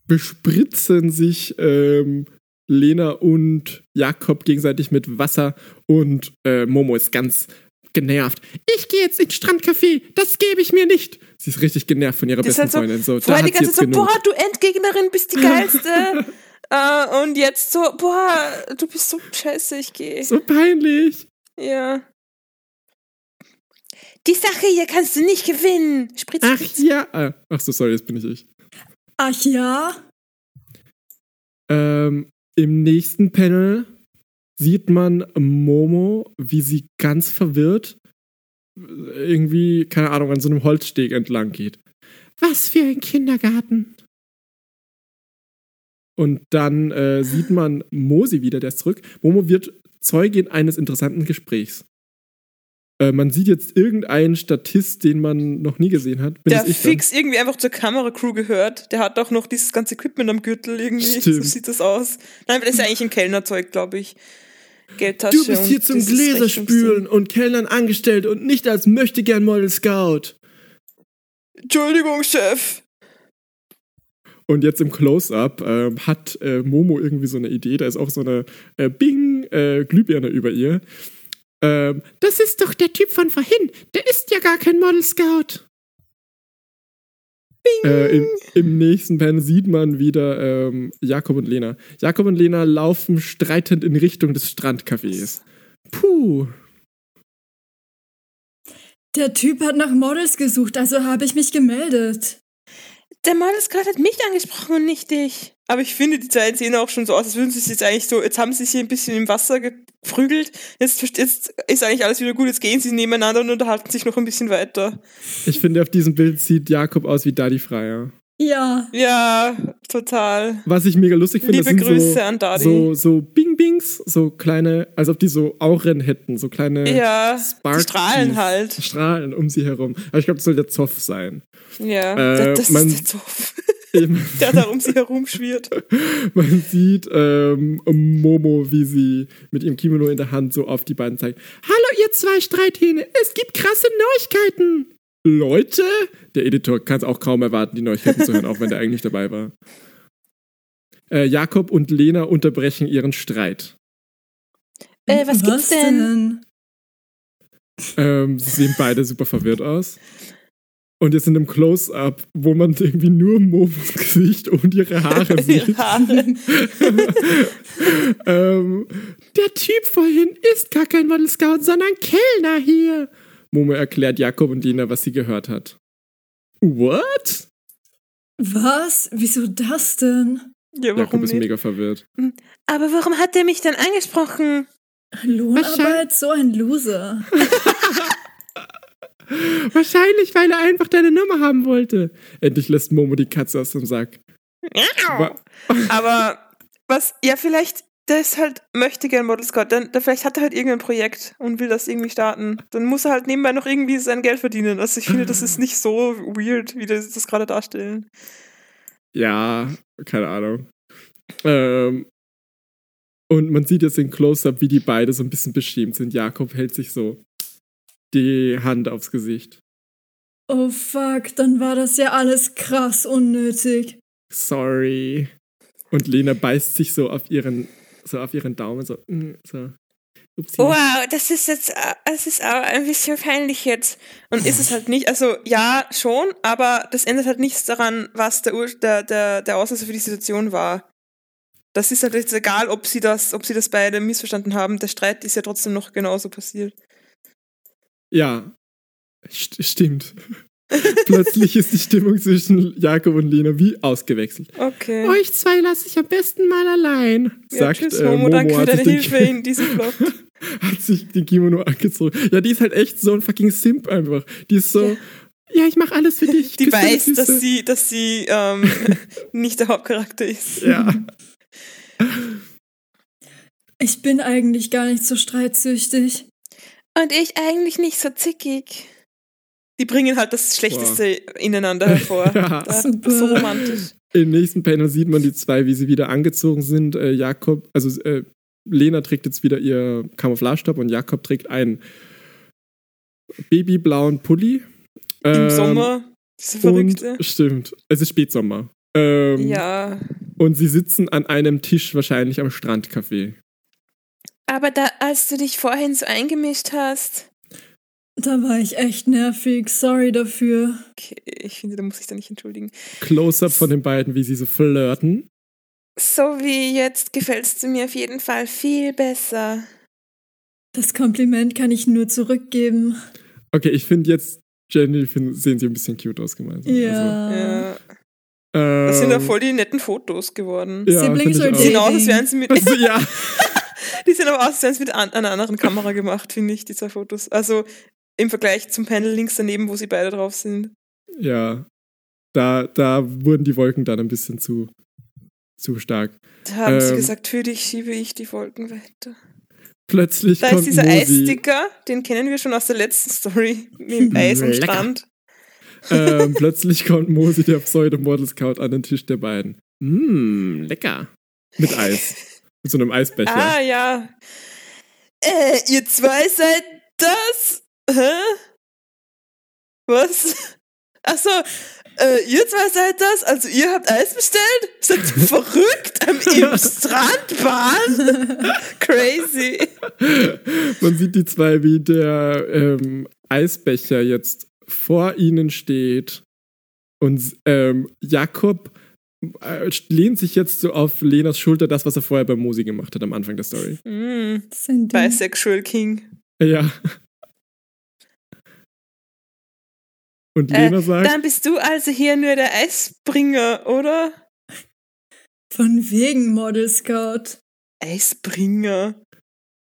Speaker 3: bespritzen sich ähm, Lena und Jakob gegenseitig mit Wasser und äh, Momo ist ganz genervt. Ich gehe jetzt ins Strandcafé, das gebe ich mir nicht. Sie ist richtig genervt von ihrer
Speaker 4: Das
Speaker 3: besten
Speaker 4: halt so,
Speaker 3: Freundin. So,
Speaker 4: vorher die ganze Zeit so,
Speaker 3: genug.
Speaker 4: boah, du Endgegnerin bist die geilste. äh, und jetzt so, boah, du bist so scheiße, ich gehe.
Speaker 3: So peinlich.
Speaker 4: Ja.
Speaker 5: Die Sache hier kannst du nicht gewinnen. Spritz,
Speaker 3: Ach
Speaker 5: spritz.
Speaker 3: ja. Ach so, sorry, jetzt bin ich ich.
Speaker 2: Ach ja?
Speaker 3: Ähm, Im nächsten Panel sieht man Momo, wie sie ganz verwirrt irgendwie, keine Ahnung, an so einem Holzsteg entlang geht. Was für ein Kindergarten. Und dann äh, sieht man Mosi wieder, der ist zurück. Momo wird Zeugin eines interessanten Gesprächs. Äh, man sieht jetzt irgendeinen Statist, den man noch nie gesehen hat. Bin
Speaker 4: Der fix irgendwie einfach zur Kameracrew gehört. Der hat auch noch dieses ganze Equipment am Gürtel irgendwie.
Speaker 3: Stimmt.
Speaker 4: So sieht das aus. Nein, das ist ja eigentlich ein Kellnerzeug, glaube ich. Geldtasche.
Speaker 3: Du bist hier
Speaker 4: und
Speaker 3: zum Gläserspülen und Kellnern angestellt und nicht als möchtegern Model Scout.
Speaker 4: Entschuldigung, Chef.
Speaker 3: Und jetzt im Close-Up ähm, hat äh, Momo irgendwie so eine Idee. Da ist auch so eine äh, Bing äh, Glühbirne über ihr. Ähm, das ist doch der Typ von vorhin. Der ist ja gar kein Model Scout. Äh, im, Im nächsten Panel sieht man wieder ähm, Jakob und Lena. Jakob und Lena laufen streitend in Richtung des Strandcafés. Puh.
Speaker 2: Der Typ hat nach Models gesucht, also habe ich mich gemeldet.
Speaker 5: Der Model Scout hat mich angesprochen und nicht dich.
Speaker 4: Aber ich finde, die Zeit sehen auch schon so aus, als würden sie sich jetzt eigentlich so, jetzt haben sie sich hier ein bisschen im Wasser geprügelt, jetzt, jetzt ist eigentlich alles wieder gut, jetzt gehen sie nebeneinander und unterhalten sich noch ein bisschen weiter.
Speaker 3: Ich finde, auf diesem Bild sieht Jakob aus wie Daddy Freier.
Speaker 2: Ja.
Speaker 4: Ja, total.
Speaker 3: Was ich mega lustig finde,
Speaker 4: Liebe
Speaker 3: sind
Speaker 4: Grüße
Speaker 3: so,
Speaker 4: an Dadi.
Speaker 3: so, so Bing-Bings, so kleine, als ob die so Auren hätten, so kleine
Speaker 4: Ja, die
Speaker 3: Sparkies,
Speaker 4: strahlen halt.
Speaker 3: Strahlen um sie herum. Aber ich glaube, das soll der Zoff sein.
Speaker 4: Ja,
Speaker 3: Äh,
Speaker 4: das
Speaker 3: man-
Speaker 4: ist der Zoff, der da um sie herum schwirrt.
Speaker 3: man sieht ähm, Momo, wie sie mit ihrem Kimono in der Hand so auf die beiden zeigt. Hallo, ihr zwei Streithähne, es gibt krasse Neuigkeiten. Leute, der Editor kann es auch kaum erwarten, die Neuigkeiten zu hören, auch wenn der eigentlich dabei war. Äh, Jakob und Lena unterbrechen ihren Streit.
Speaker 5: Äh, was gibt's denn?
Speaker 3: Ähm, sie sehen beide super verwirrt aus. Und jetzt in einem Close-Up, wo man irgendwie nur Momos Gesicht und ihre Haare sieht.
Speaker 4: Die Haare.
Speaker 3: ähm, der Typ vorhin ist gar kein Model Scout, sondern Kellner hier. Momo erklärt Jakob und Lena, was sie gehört hat. What?
Speaker 2: Was? Wieso das denn?
Speaker 4: Ja,
Speaker 3: Jakob ist
Speaker 4: nicht?
Speaker 3: mega verwirrt.
Speaker 5: Aber warum hat er mich dann angesprochen?
Speaker 2: Lohnarbeit, so ein Loser.
Speaker 3: Wahrscheinlich, weil er einfach deine Nummer haben wollte. Endlich lässt Momo die Katze aus dem Sack.
Speaker 4: Aber was, ja, vielleicht, der ist halt, möchte gern Model Scout, dann, dann vielleicht hat er halt irgendein Projekt und will das irgendwie starten. Dann muss er halt nebenbei noch irgendwie sein Geld verdienen. Also ich finde, das ist nicht so weird, wie das das gerade darstellen.
Speaker 3: Ja, keine Ahnung. Ähm, und man sieht jetzt in Close-Up, wie die beide so ein bisschen beschämt sind. Jakob hält sich so die Hand aufs Gesicht.
Speaker 2: Oh fuck, dann war das ja alles krass unnötig.
Speaker 3: Sorry. Und Lena beißt sich so auf ihren, so auf ihren Daumen, so, mm, so. Upsi.
Speaker 5: Wow, das ist jetzt, äh, das ist auch ein bisschen peinlich jetzt.
Speaker 4: Und ist es halt nicht, also ja, schon, aber das ändert halt nichts daran, was der, Ur der, der, der Auslöser für die Situation war. Das ist halt jetzt egal, ob sie das, ob sie das beide missverstanden haben. Der Streit ist ja trotzdem noch genauso passiert.
Speaker 3: Ja, st stimmt. Plötzlich ist die Stimmung zwischen Jakob und Lena wie ausgewechselt.
Speaker 4: Okay.
Speaker 3: Euch zwei lasse ich am besten mal allein,
Speaker 4: ja,
Speaker 3: sagt
Speaker 4: tschüss,
Speaker 3: äh,
Speaker 4: Momo, danke für
Speaker 3: hat
Speaker 4: deine Hilfe in diesem Plot.
Speaker 3: hat sich den Kimono angezogen. Ja, die ist halt echt so ein fucking Simp einfach. Die ist so, ja, ich mach alles für dich.
Speaker 4: Die
Speaker 3: Küss deine
Speaker 4: weiß, dass sie, dass sie ähm, nicht der Hauptcharakter ist.
Speaker 3: Ja.
Speaker 2: Ich bin eigentlich gar nicht so streitsüchtig.
Speaker 5: Und ich eigentlich nicht so zickig.
Speaker 4: Die bringen halt das Schlechteste ineinander hervor.
Speaker 3: Ja.
Speaker 4: Da-
Speaker 2: Super.
Speaker 4: So romantisch.
Speaker 3: Im nächsten Panel sieht man die zwei, wie sie wieder angezogen sind. Äh, Jakob, also äh, Lena trägt jetzt wieder ihr Camouflage-Top und Jakob trägt einen babyblauen Pulli.
Speaker 4: Im
Speaker 3: Ähm,
Speaker 4: Sommer, diese Verrückte.
Speaker 3: Und, stimmt, es ist Spätsommer. Ähm,
Speaker 4: Ja,
Speaker 3: Und sie sitzen an einem Tisch wahrscheinlich am Strandcafé.
Speaker 5: Aber da, als du dich vorhin so eingemischt hast,
Speaker 2: Da war ich echt nervig. Sorry dafür.
Speaker 4: okay, ich finde, da muss ich da nicht entschuldigen.
Speaker 3: Close-up von den beiden, wie sie so flirten.
Speaker 5: so wie jetzt, gefällst du mir auf jeden Fall viel besser.
Speaker 2: Das Kompliment kann ich nur zurückgeben.
Speaker 3: Okay, ich finde jetzt, Jenny, find, sehen sie ein bisschen cute aus gemeinsam.
Speaker 2: Ja.
Speaker 4: Ja.
Speaker 3: Also,
Speaker 4: Das sind ja
Speaker 3: ähm,
Speaker 4: voll die netten Fotos geworden.
Speaker 3: ja,
Speaker 2: Siblings.
Speaker 4: Die sehen aus, als wären sie mit.
Speaker 3: Also, ja.
Speaker 4: Die sehen aber aus, als wären sie mit an, einer anderen Kamera gemacht, finde ich, die zwei Fotos. Also im Vergleich zum Panel links daneben, wo sie beide drauf sind.
Speaker 3: ja. Da, da wurden die Wolken dann ein bisschen zu, zu stark.
Speaker 4: Da haben sie
Speaker 3: Ähm.
Speaker 4: gesagt, für dich schiebe ich die Wolken weiter.
Speaker 3: Plötzlich
Speaker 4: Da
Speaker 3: kommt
Speaker 4: ist dieser Eissticker, den kennen wir schon aus der letzten Story, mit dem Eis und. Strand.
Speaker 3: ähm, plötzlich kommt Mosi, der Pseudo-Model-Scout, an den Tisch der beiden. Mmm, lecker. Mit Eis. Mit so einem Eisbecher.
Speaker 4: Ah, ja. Äh, ihr zwei seid das? Hä? Was? Achso, äh, ihr zwei seid das? Also ihr habt Eis bestellt? Seid ihr verrückt? Am Im Strandbahn? Crazy.
Speaker 3: Man sieht die zwei, wie der ähm, Eisbecher jetzt vor ihnen steht. Und ähm, Jakob äh, lehnt sich jetzt so auf Lenas Schulter, das, was er vorher bei Mosi gemacht hat am Anfang der Story.
Speaker 4: Mm. Bisexual King.
Speaker 3: Ja. Und
Speaker 4: Äh,
Speaker 3: Lena sagt,
Speaker 4: Dann bist du also hier nur der Eisbringer, oder?
Speaker 2: Von wegen Model Scout.
Speaker 4: Eisbringer.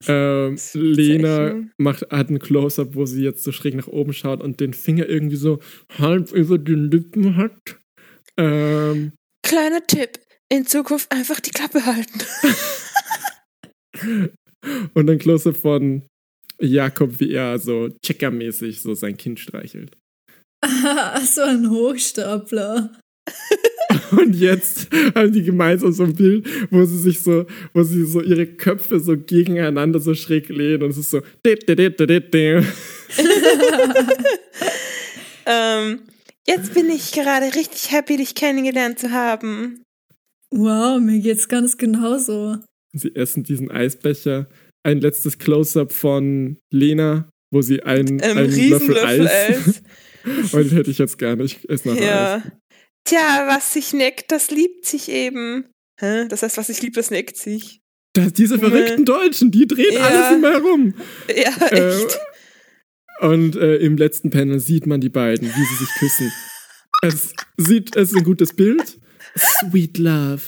Speaker 3: ähm, Lena macht, hat ein Close-Up, wo sie jetzt so schräg nach oben schaut und den Finger irgendwie so halb über den Lippen hat. Ähm,
Speaker 5: Kleiner Tipp. In Zukunft einfach die Klappe halten.
Speaker 3: und ein Close-up von Jakob, wie er so checkermäßig so sein Kind streichelt.
Speaker 2: so ein Hochstapler.
Speaker 3: Und jetzt haben die gemeinsam so ein Bild, wo sie sich so, wo sie so ihre Köpfe so gegeneinander so schräg lehnen und es ist so.
Speaker 5: ähm, jetzt bin ich gerade richtig happy, dich kennengelernt zu haben.
Speaker 2: Wow, mir geht's ganz genauso.
Speaker 3: Sie essen diesen Eisbecher. Ein letztes Close-up von Lena, wo sie einen,
Speaker 4: Ein
Speaker 3: einen Löffel
Speaker 4: Riesenlöffel
Speaker 3: Eis.
Speaker 4: Eis.
Speaker 3: Und hätte ich jetzt gerne. Ich esse nachher Eis.
Speaker 4: Ja.
Speaker 5: Tja, was sich neckt, das liebt sich eben.
Speaker 4: Hä? Das heißt, was ich liebe, das neckt sich.
Speaker 3: Das, diese verrückten Deutschen, die drehen
Speaker 4: Ja.
Speaker 3: alles immer herum.
Speaker 4: Ja,
Speaker 3: Äh,
Speaker 4: echt.
Speaker 3: und äh, im letzten Panel sieht man die beiden, wie sie sich küssen. Es sieht, es ist ein gutes Bild. Sweet Love.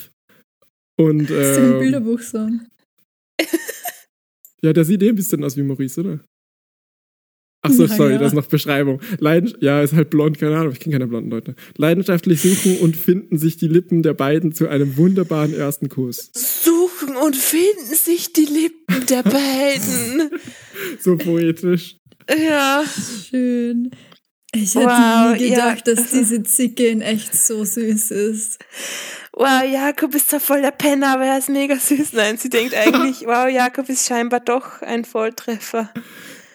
Speaker 3: Und
Speaker 2: Das ist ein
Speaker 3: ähm,
Speaker 2: Bilderbuchsong.
Speaker 3: ja, der sieht eh ein bisschen aus wie Maurice, oder? Ach so,
Speaker 2: Na
Speaker 3: sorry,
Speaker 2: ja.
Speaker 3: das ist noch Beschreibung. Leiden, ja, ist halt blond, keine Ahnung, ich kenne keine blonden Leute. Leidenschaftlich suchen und finden sich die Lippen der beiden zu einem wunderbaren ersten Kuss.
Speaker 5: Suchen und finden sich die Lippen der beiden.
Speaker 3: So poetisch.
Speaker 5: ja.
Speaker 2: Schön. Ich hätte
Speaker 5: Wow,
Speaker 2: nie
Speaker 5: ja.
Speaker 2: gedacht, dass diese Zicke in echt so süß ist.
Speaker 5: Wow, Jakob ist zwar voll der Penner, aber er ist mega süß.
Speaker 4: Nein, sie denkt eigentlich,
Speaker 5: Wow, Jakob ist scheinbar doch ein Volltreffer.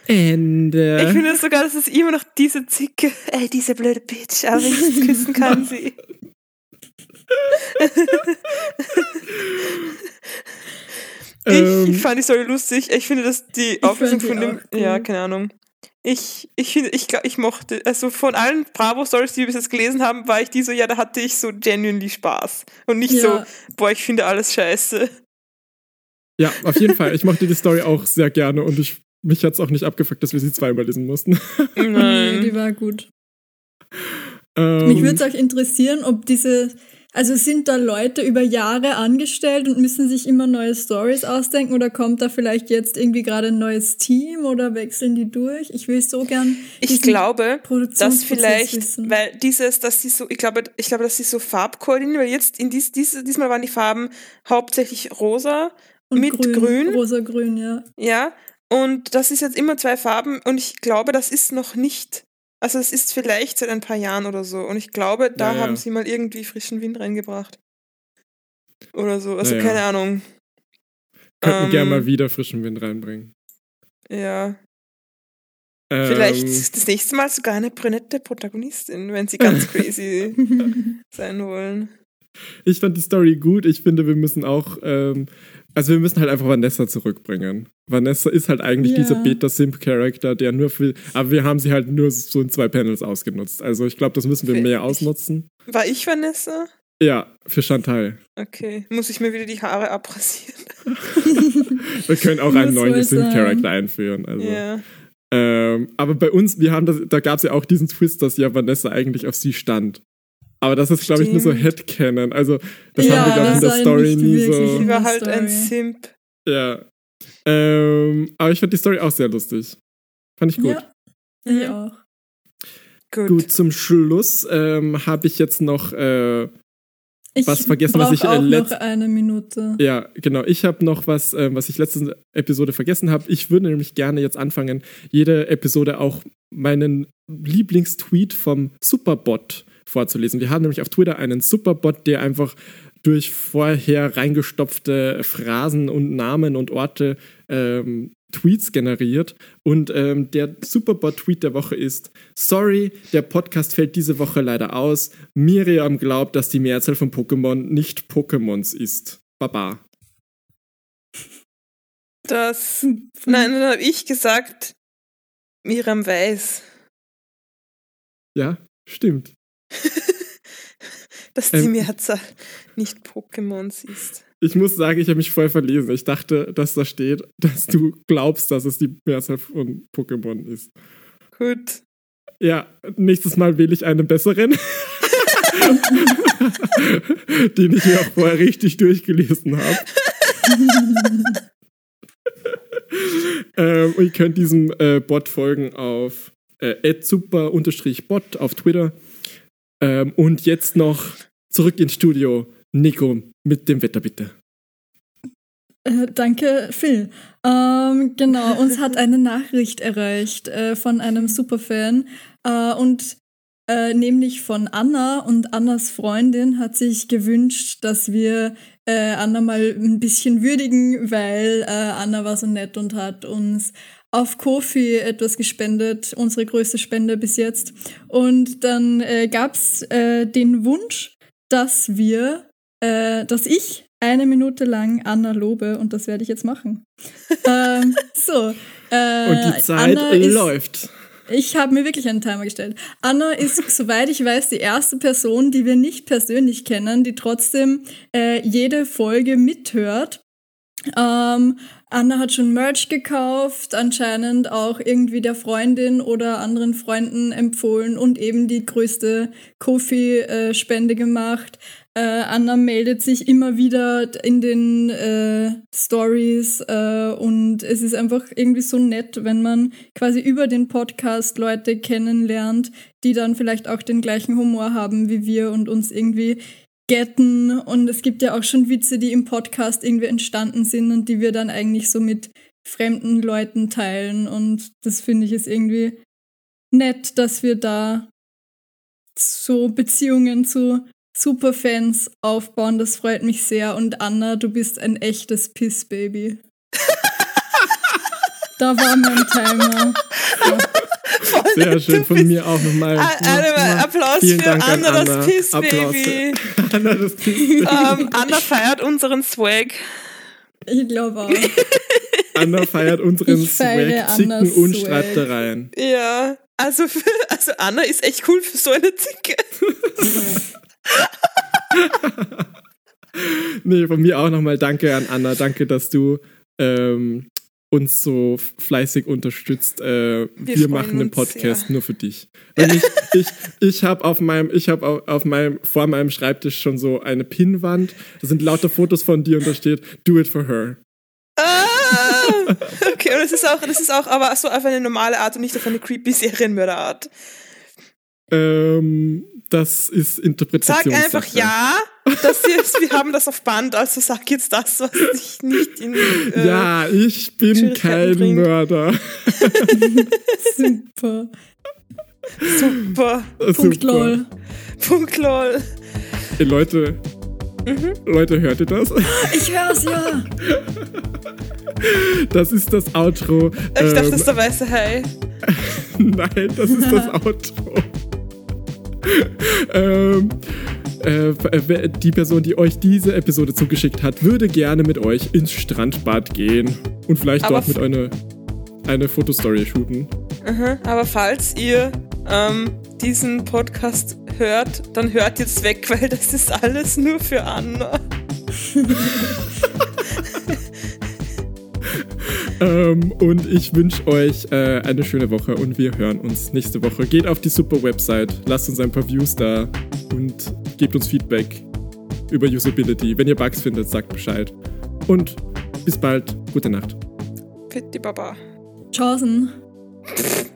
Speaker 3: Ende.
Speaker 4: ich finde sogar, dass es immer noch diese Zicke.
Speaker 5: Ey, diese blöde Bitch, aber ich küssen kann sie.
Speaker 4: Ich
Speaker 3: Ähm,
Speaker 4: fand die Story lustig. Ich finde, dass die Auflösung von dem.
Speaker 2: cool.
Speaker 4: Ja, keine Ahnung. Ich, ich finde, ich, ich mochte, also von allen Bravo-Stories, die wir bis jetzt gelesen haben, war ich die so, ja, da hatte ich so genuinely Spaß. Und nicht
Speaker 2: Ja.
Speaker 4: so, boah, ich finde alles scheiße.
Speaker 3: Ja, auf jeden Fall. Ich mochte die Story auch sehr gerne und ich, mich hat es auch nicht abgefuckt, dass wir sie zweimal lesen mussten.
Speaker 4: Nein.
Speaker 2: die war gut.
Speaker 3: Ähm,
Speaker 2: Mich würde es auch interessieren, ob diese, also sind da Leute über Jahre angestellt und müssen sich immer neue Stories ausdenken oder kommt da vielleicht jetzt irgendwie gerade ein neues Team oder wechseln die durch? Ich will so gern.
Speaker 4: Ich glaube, dass vielleicht,
Speaker 2: wissen.
Speaker 4: weil dieses, dass sie so, ich glaube, ich glaube, dass sie so Farbkoordinieren, weil jetzt in dies, dies, diesmal waren die Farben hauptsächlich rosa
Speaker 2: Und
Speaker 4: mit grün.
Speaker 2: Rosa-grün, ja.
Speaker 4: Ja, und das ist jetzt immer zwei Farben und ich glaube, das ist noch nicht, also es ist vielleicht seit ein paar Jahren oder so und ich glaube, da
Speaker 3: Ja, ja.
Speaker 4: haben sie mal irgendwie frischen Wind reingebracht. Oder so, also
Speaker 3: Ja, ja.
Speaker 4: keine Ahnung.
Speaker 3: könnten
Speaker 4: ähm,
Speaker 3: gerne mal wieder frischen Wind reinbringen.
Speaker 4: Ja,
Speaker 3: Ähm,
Speaker 4: vielleicht das nächste Mal sogar eine brünette Protagonistin, wenn sie ganz crazy sein wollen.
Speaker 3: Ich fand die Story gut. Ich finde, wir müssen auch, ähm, also wir müssen halt einfach Vanessa zurückbringen. Vanessa ist halt eigentlich
Speaker 2: Ja.
Speaker 3: dieser Beta-Simp-Charakter, der nur für, aber wir haben sie halt nur so in zwei Panels ausgenutzt. Also ich glaube, das müssen wir
Speaker 4: Für-
Speaker 3: mehr
Speaker 4: ich-
Speaker 3: ausnutzen.
Speaker 4: War ich Vanessa?
Speaker 3: Ja, für Chantal.
Speaker 4: Okay, muss ich mir wieder die Haare abrasieren?
Speaker 3: Wir können auch einen neuen. Simp-Charakter einführen. Also.
Speaker 4: Ja.
Speaker 3: Ähm, aber bei uns, wir haben das, da gab es ja auch diesen Twist, dass ja Vanessa eigentlich auf sie stand. Aber das ist, glaube ich, nur so. Headcanon. Also, das
Speaker 2: Ja,
Speaker 3: haben wir, glaube ich, in der
Speaker 2: war
Speaker 3: Story
Speaker 2: nicht
Speaker 3: nie so.
Speaker 4: Sie
Speaker 2: in
Speaker 4: war halt ein
Speaker 2: Story.
Speaker 4: Simp.
Speaker 3: Ja. Ähm, aber ich fand die Story auch sehr lustig. Fand ich gut.
Speaker 2: Ja, ich auch.
Speaker 4: Gut.
Speaker 3: Gut, zum Schluss ähm, habe ich jetzt noch, äh,
Speaker 2: Ich
Speaker 3: Was vergessen, was ich, äh,
Speaker 2: noch eine Minute.
Speaker 3: ja, genau, ich habe noch was, äh, was ich letzte Episode vergessen habe. Ich würde nämlich gerne jetzt anfangen, jede Episode auch meinen Lieblingstweet vom Superbot vorzulesen. Wir haben nämlich auf Twitter einen Superbot, der einfach durch vorher reingestopfte Phrasen und Namen und Orte ähm, Tweets generiert. Und ähm, der Superbot-Tweet der Woche ist: Sorry, der Podcast fällt diese Woche leider aus. Miriam glaubt, dass die Mehrzahl von Pokémon nicht Pokémons ist. Baba.
Speaker 4: Das. Nein, dann habe ich gesagt, Miriam weiß,
Speaker 3: Ja, stimmt.
Speaker 4: dass die
Speaker 3: Ähm.
Speaker 4: Mehrzahl nicht Pokémons ist.
Speaker 3: Ich muss sagen, ich habe mich voll verlesen. Ich dachte, dass da steht, dass du glaubst, dass es die Mehrzahl von Pokémon ist.
Speaker 4: Gut.
Speaker 3: Ja, nächstes Mal wähle ich einen besseren. den ich mir auch vorher richtig durchgelesen habe. ähm, und ihr könnt diesem äh, Bot folgen auf äh, super-bot auf Twitter. Ähm, und jetzt noch zurück ins Studio. Nico, mit dem Wetter bitte.
Speaker 2: Äh, danke, Phil. Ähm, genau, uns hat eine Nachricht erreicht äh, von einem Superfan äh, und äh, nämlich von Anna und Annas Freundin hat sich gewünscht, dass wir äh, Anna mal ein bisschen würdigen, weil äh, Anna war so nett und hat uns auf Kofi etwas gespendet, unsere größte Spende bis jetzt. Und dann äh, gab es äh, den Wunsch, dass wir, äh, dass ich eine Minute lang Anna lobe und das werde ich jetzt machen. ähm, so. Äh,
Speaker 3: Und die Zeit
Speaker 2: Anna ist-
Speaker 3: läuft.
Speaker 2: ich habe mir wirklich einen Timer gestellt. Anna ist, soweit ich weiß, die erste Person, die wir nicht persönlich kennen, die trotzdem äh, jede Folge mithört. Ähm, Anna hat schon Merch gekauft, anscheinend auch irgendwie der Freundin oder anderen Freunden empfohlen und eben die größte Kofi-Spende gemacht. Äh, Anna meldet sich immer wieder in den äh, Stories äh, und es ist einfach irgendwie so nett, wenn man quasi über den Podcast Leute kennenlernt, die dann vielleicht auch den gleichen Humor haben wie wir und uns irgendwie getten. Und es gibt ja auch schon Witze, die im Podcast irgendwie entstanden sind und die wir dann eigentlich so mit fremden Leuten teilen. Und das finde ich ist irgendwie nett, dass wir da so Beziehungen zu Superfans aufbauen. Das freut mich sehr. Und Anna, du bist ein echtes Pissbaby. da war mein Timer.
Speaker 3: Sehr schön von mir auch nochmal.
Speaker 4: Anna, Applaus
Speaker 3: Vielen
Speaker 4: für
Speaker 3: Dank an
Speaker 4: Anna,
Speaker 3: Anna.
Speaker 4: das Piss
Speaker 3: Applaus
Speaker 4: Baby.
Speaker 3: Anna, das Piss
Speaker 4: Ähm, Anna feiert unseren Swag.
Speaker 2: Ich glaube auch.
Speaker 3: Anna feiert unseren
Speaker 2: Ich
Speaker 3: Swag, Zicken und
Speaker 2: Swag.
Speaker 3: schreibt da rein.
Speaker 4: Ja, also, für, also Anna ist echt cool für so eine Zicke.
Speaker 3: Nee, von mir auch nochmal danke an Anna. Danke, dass du ähm, uns so fleißig unterstützt. Äh, wir
Speaker 4: freuen
Speaker 3: machen den
Speaker 4: uns
Speaker 3: Podcast
Speaker 4: sehr.
Speaker 3: nur für dich. Weil ich ich, ich habe auf meinem, ich habe auf, auf meinem, vor meinem Schreibtisch schon so eine Pinnwand. Da sind lauter Fotos von dir und da steht, do it for her.
Speaker 4: Ah, okay, und das ist auch, das ist auch aber so auf eine normale Art und nicht auf eine creepy Serienmörderart.
Speaker 3: Ähm, das ist
Speaker 4: Sag
Speaker 3: Interpretationssache.
Speaker 4: einfach ja, das ist, wir haben das auf Band, also sag jetzt das, was dich nicht in. Äh,
Speaker 3: Ja, ich bin kein
Speaker 4: bringt.
Speaker 3: Mörder.
Speaker 2: Super.
Speaker 4: Super.
Speaker 2: Punkt
Speaker 3: Super.
Speaker 2: lol.
Speaker 4: Punkt lol.
Speaker 3: Ey, Leute,
Speaker 4: Mhm.
Speaker 3: Leute, hört ihr das?
Speaker 2: Ich hör's ja.
Speaker 3: Das ist das Outro.
Speaker 4: Ich dachte, das
Speaker 3: Ähm,
Speaker 4: ist der weiße Hai.
Speaker 3: Nein, das ist das Outro. Ähm, äh, wer- die Person, die euch diese Episode zugeschickt hat, würde gerne mit euch ins Strandbad gehen und vielleicht
Speaker 4: Aber
Speaker 3: dort mit eine, eine Fotostory shooten.
Speaker 4: Aha, aber falls ihr ähm, diesen Podcast hört, dann hört jetzt weg, weil das ist alles nur für Anna.
Speaker 3: Ähm, und ich wünsche euch äh, eine schöne Woche und wir hören uns nächste Woche. Geht auf die super Website, lasst uns ein paar Views da und gebt uns Feedback über Usability. Wenn ihr Bugs findet, sagt Bescheid. Und bis bald. Gute Nacht.
Speaker 4: Pitti Baba.
Speaker 2: Chancen.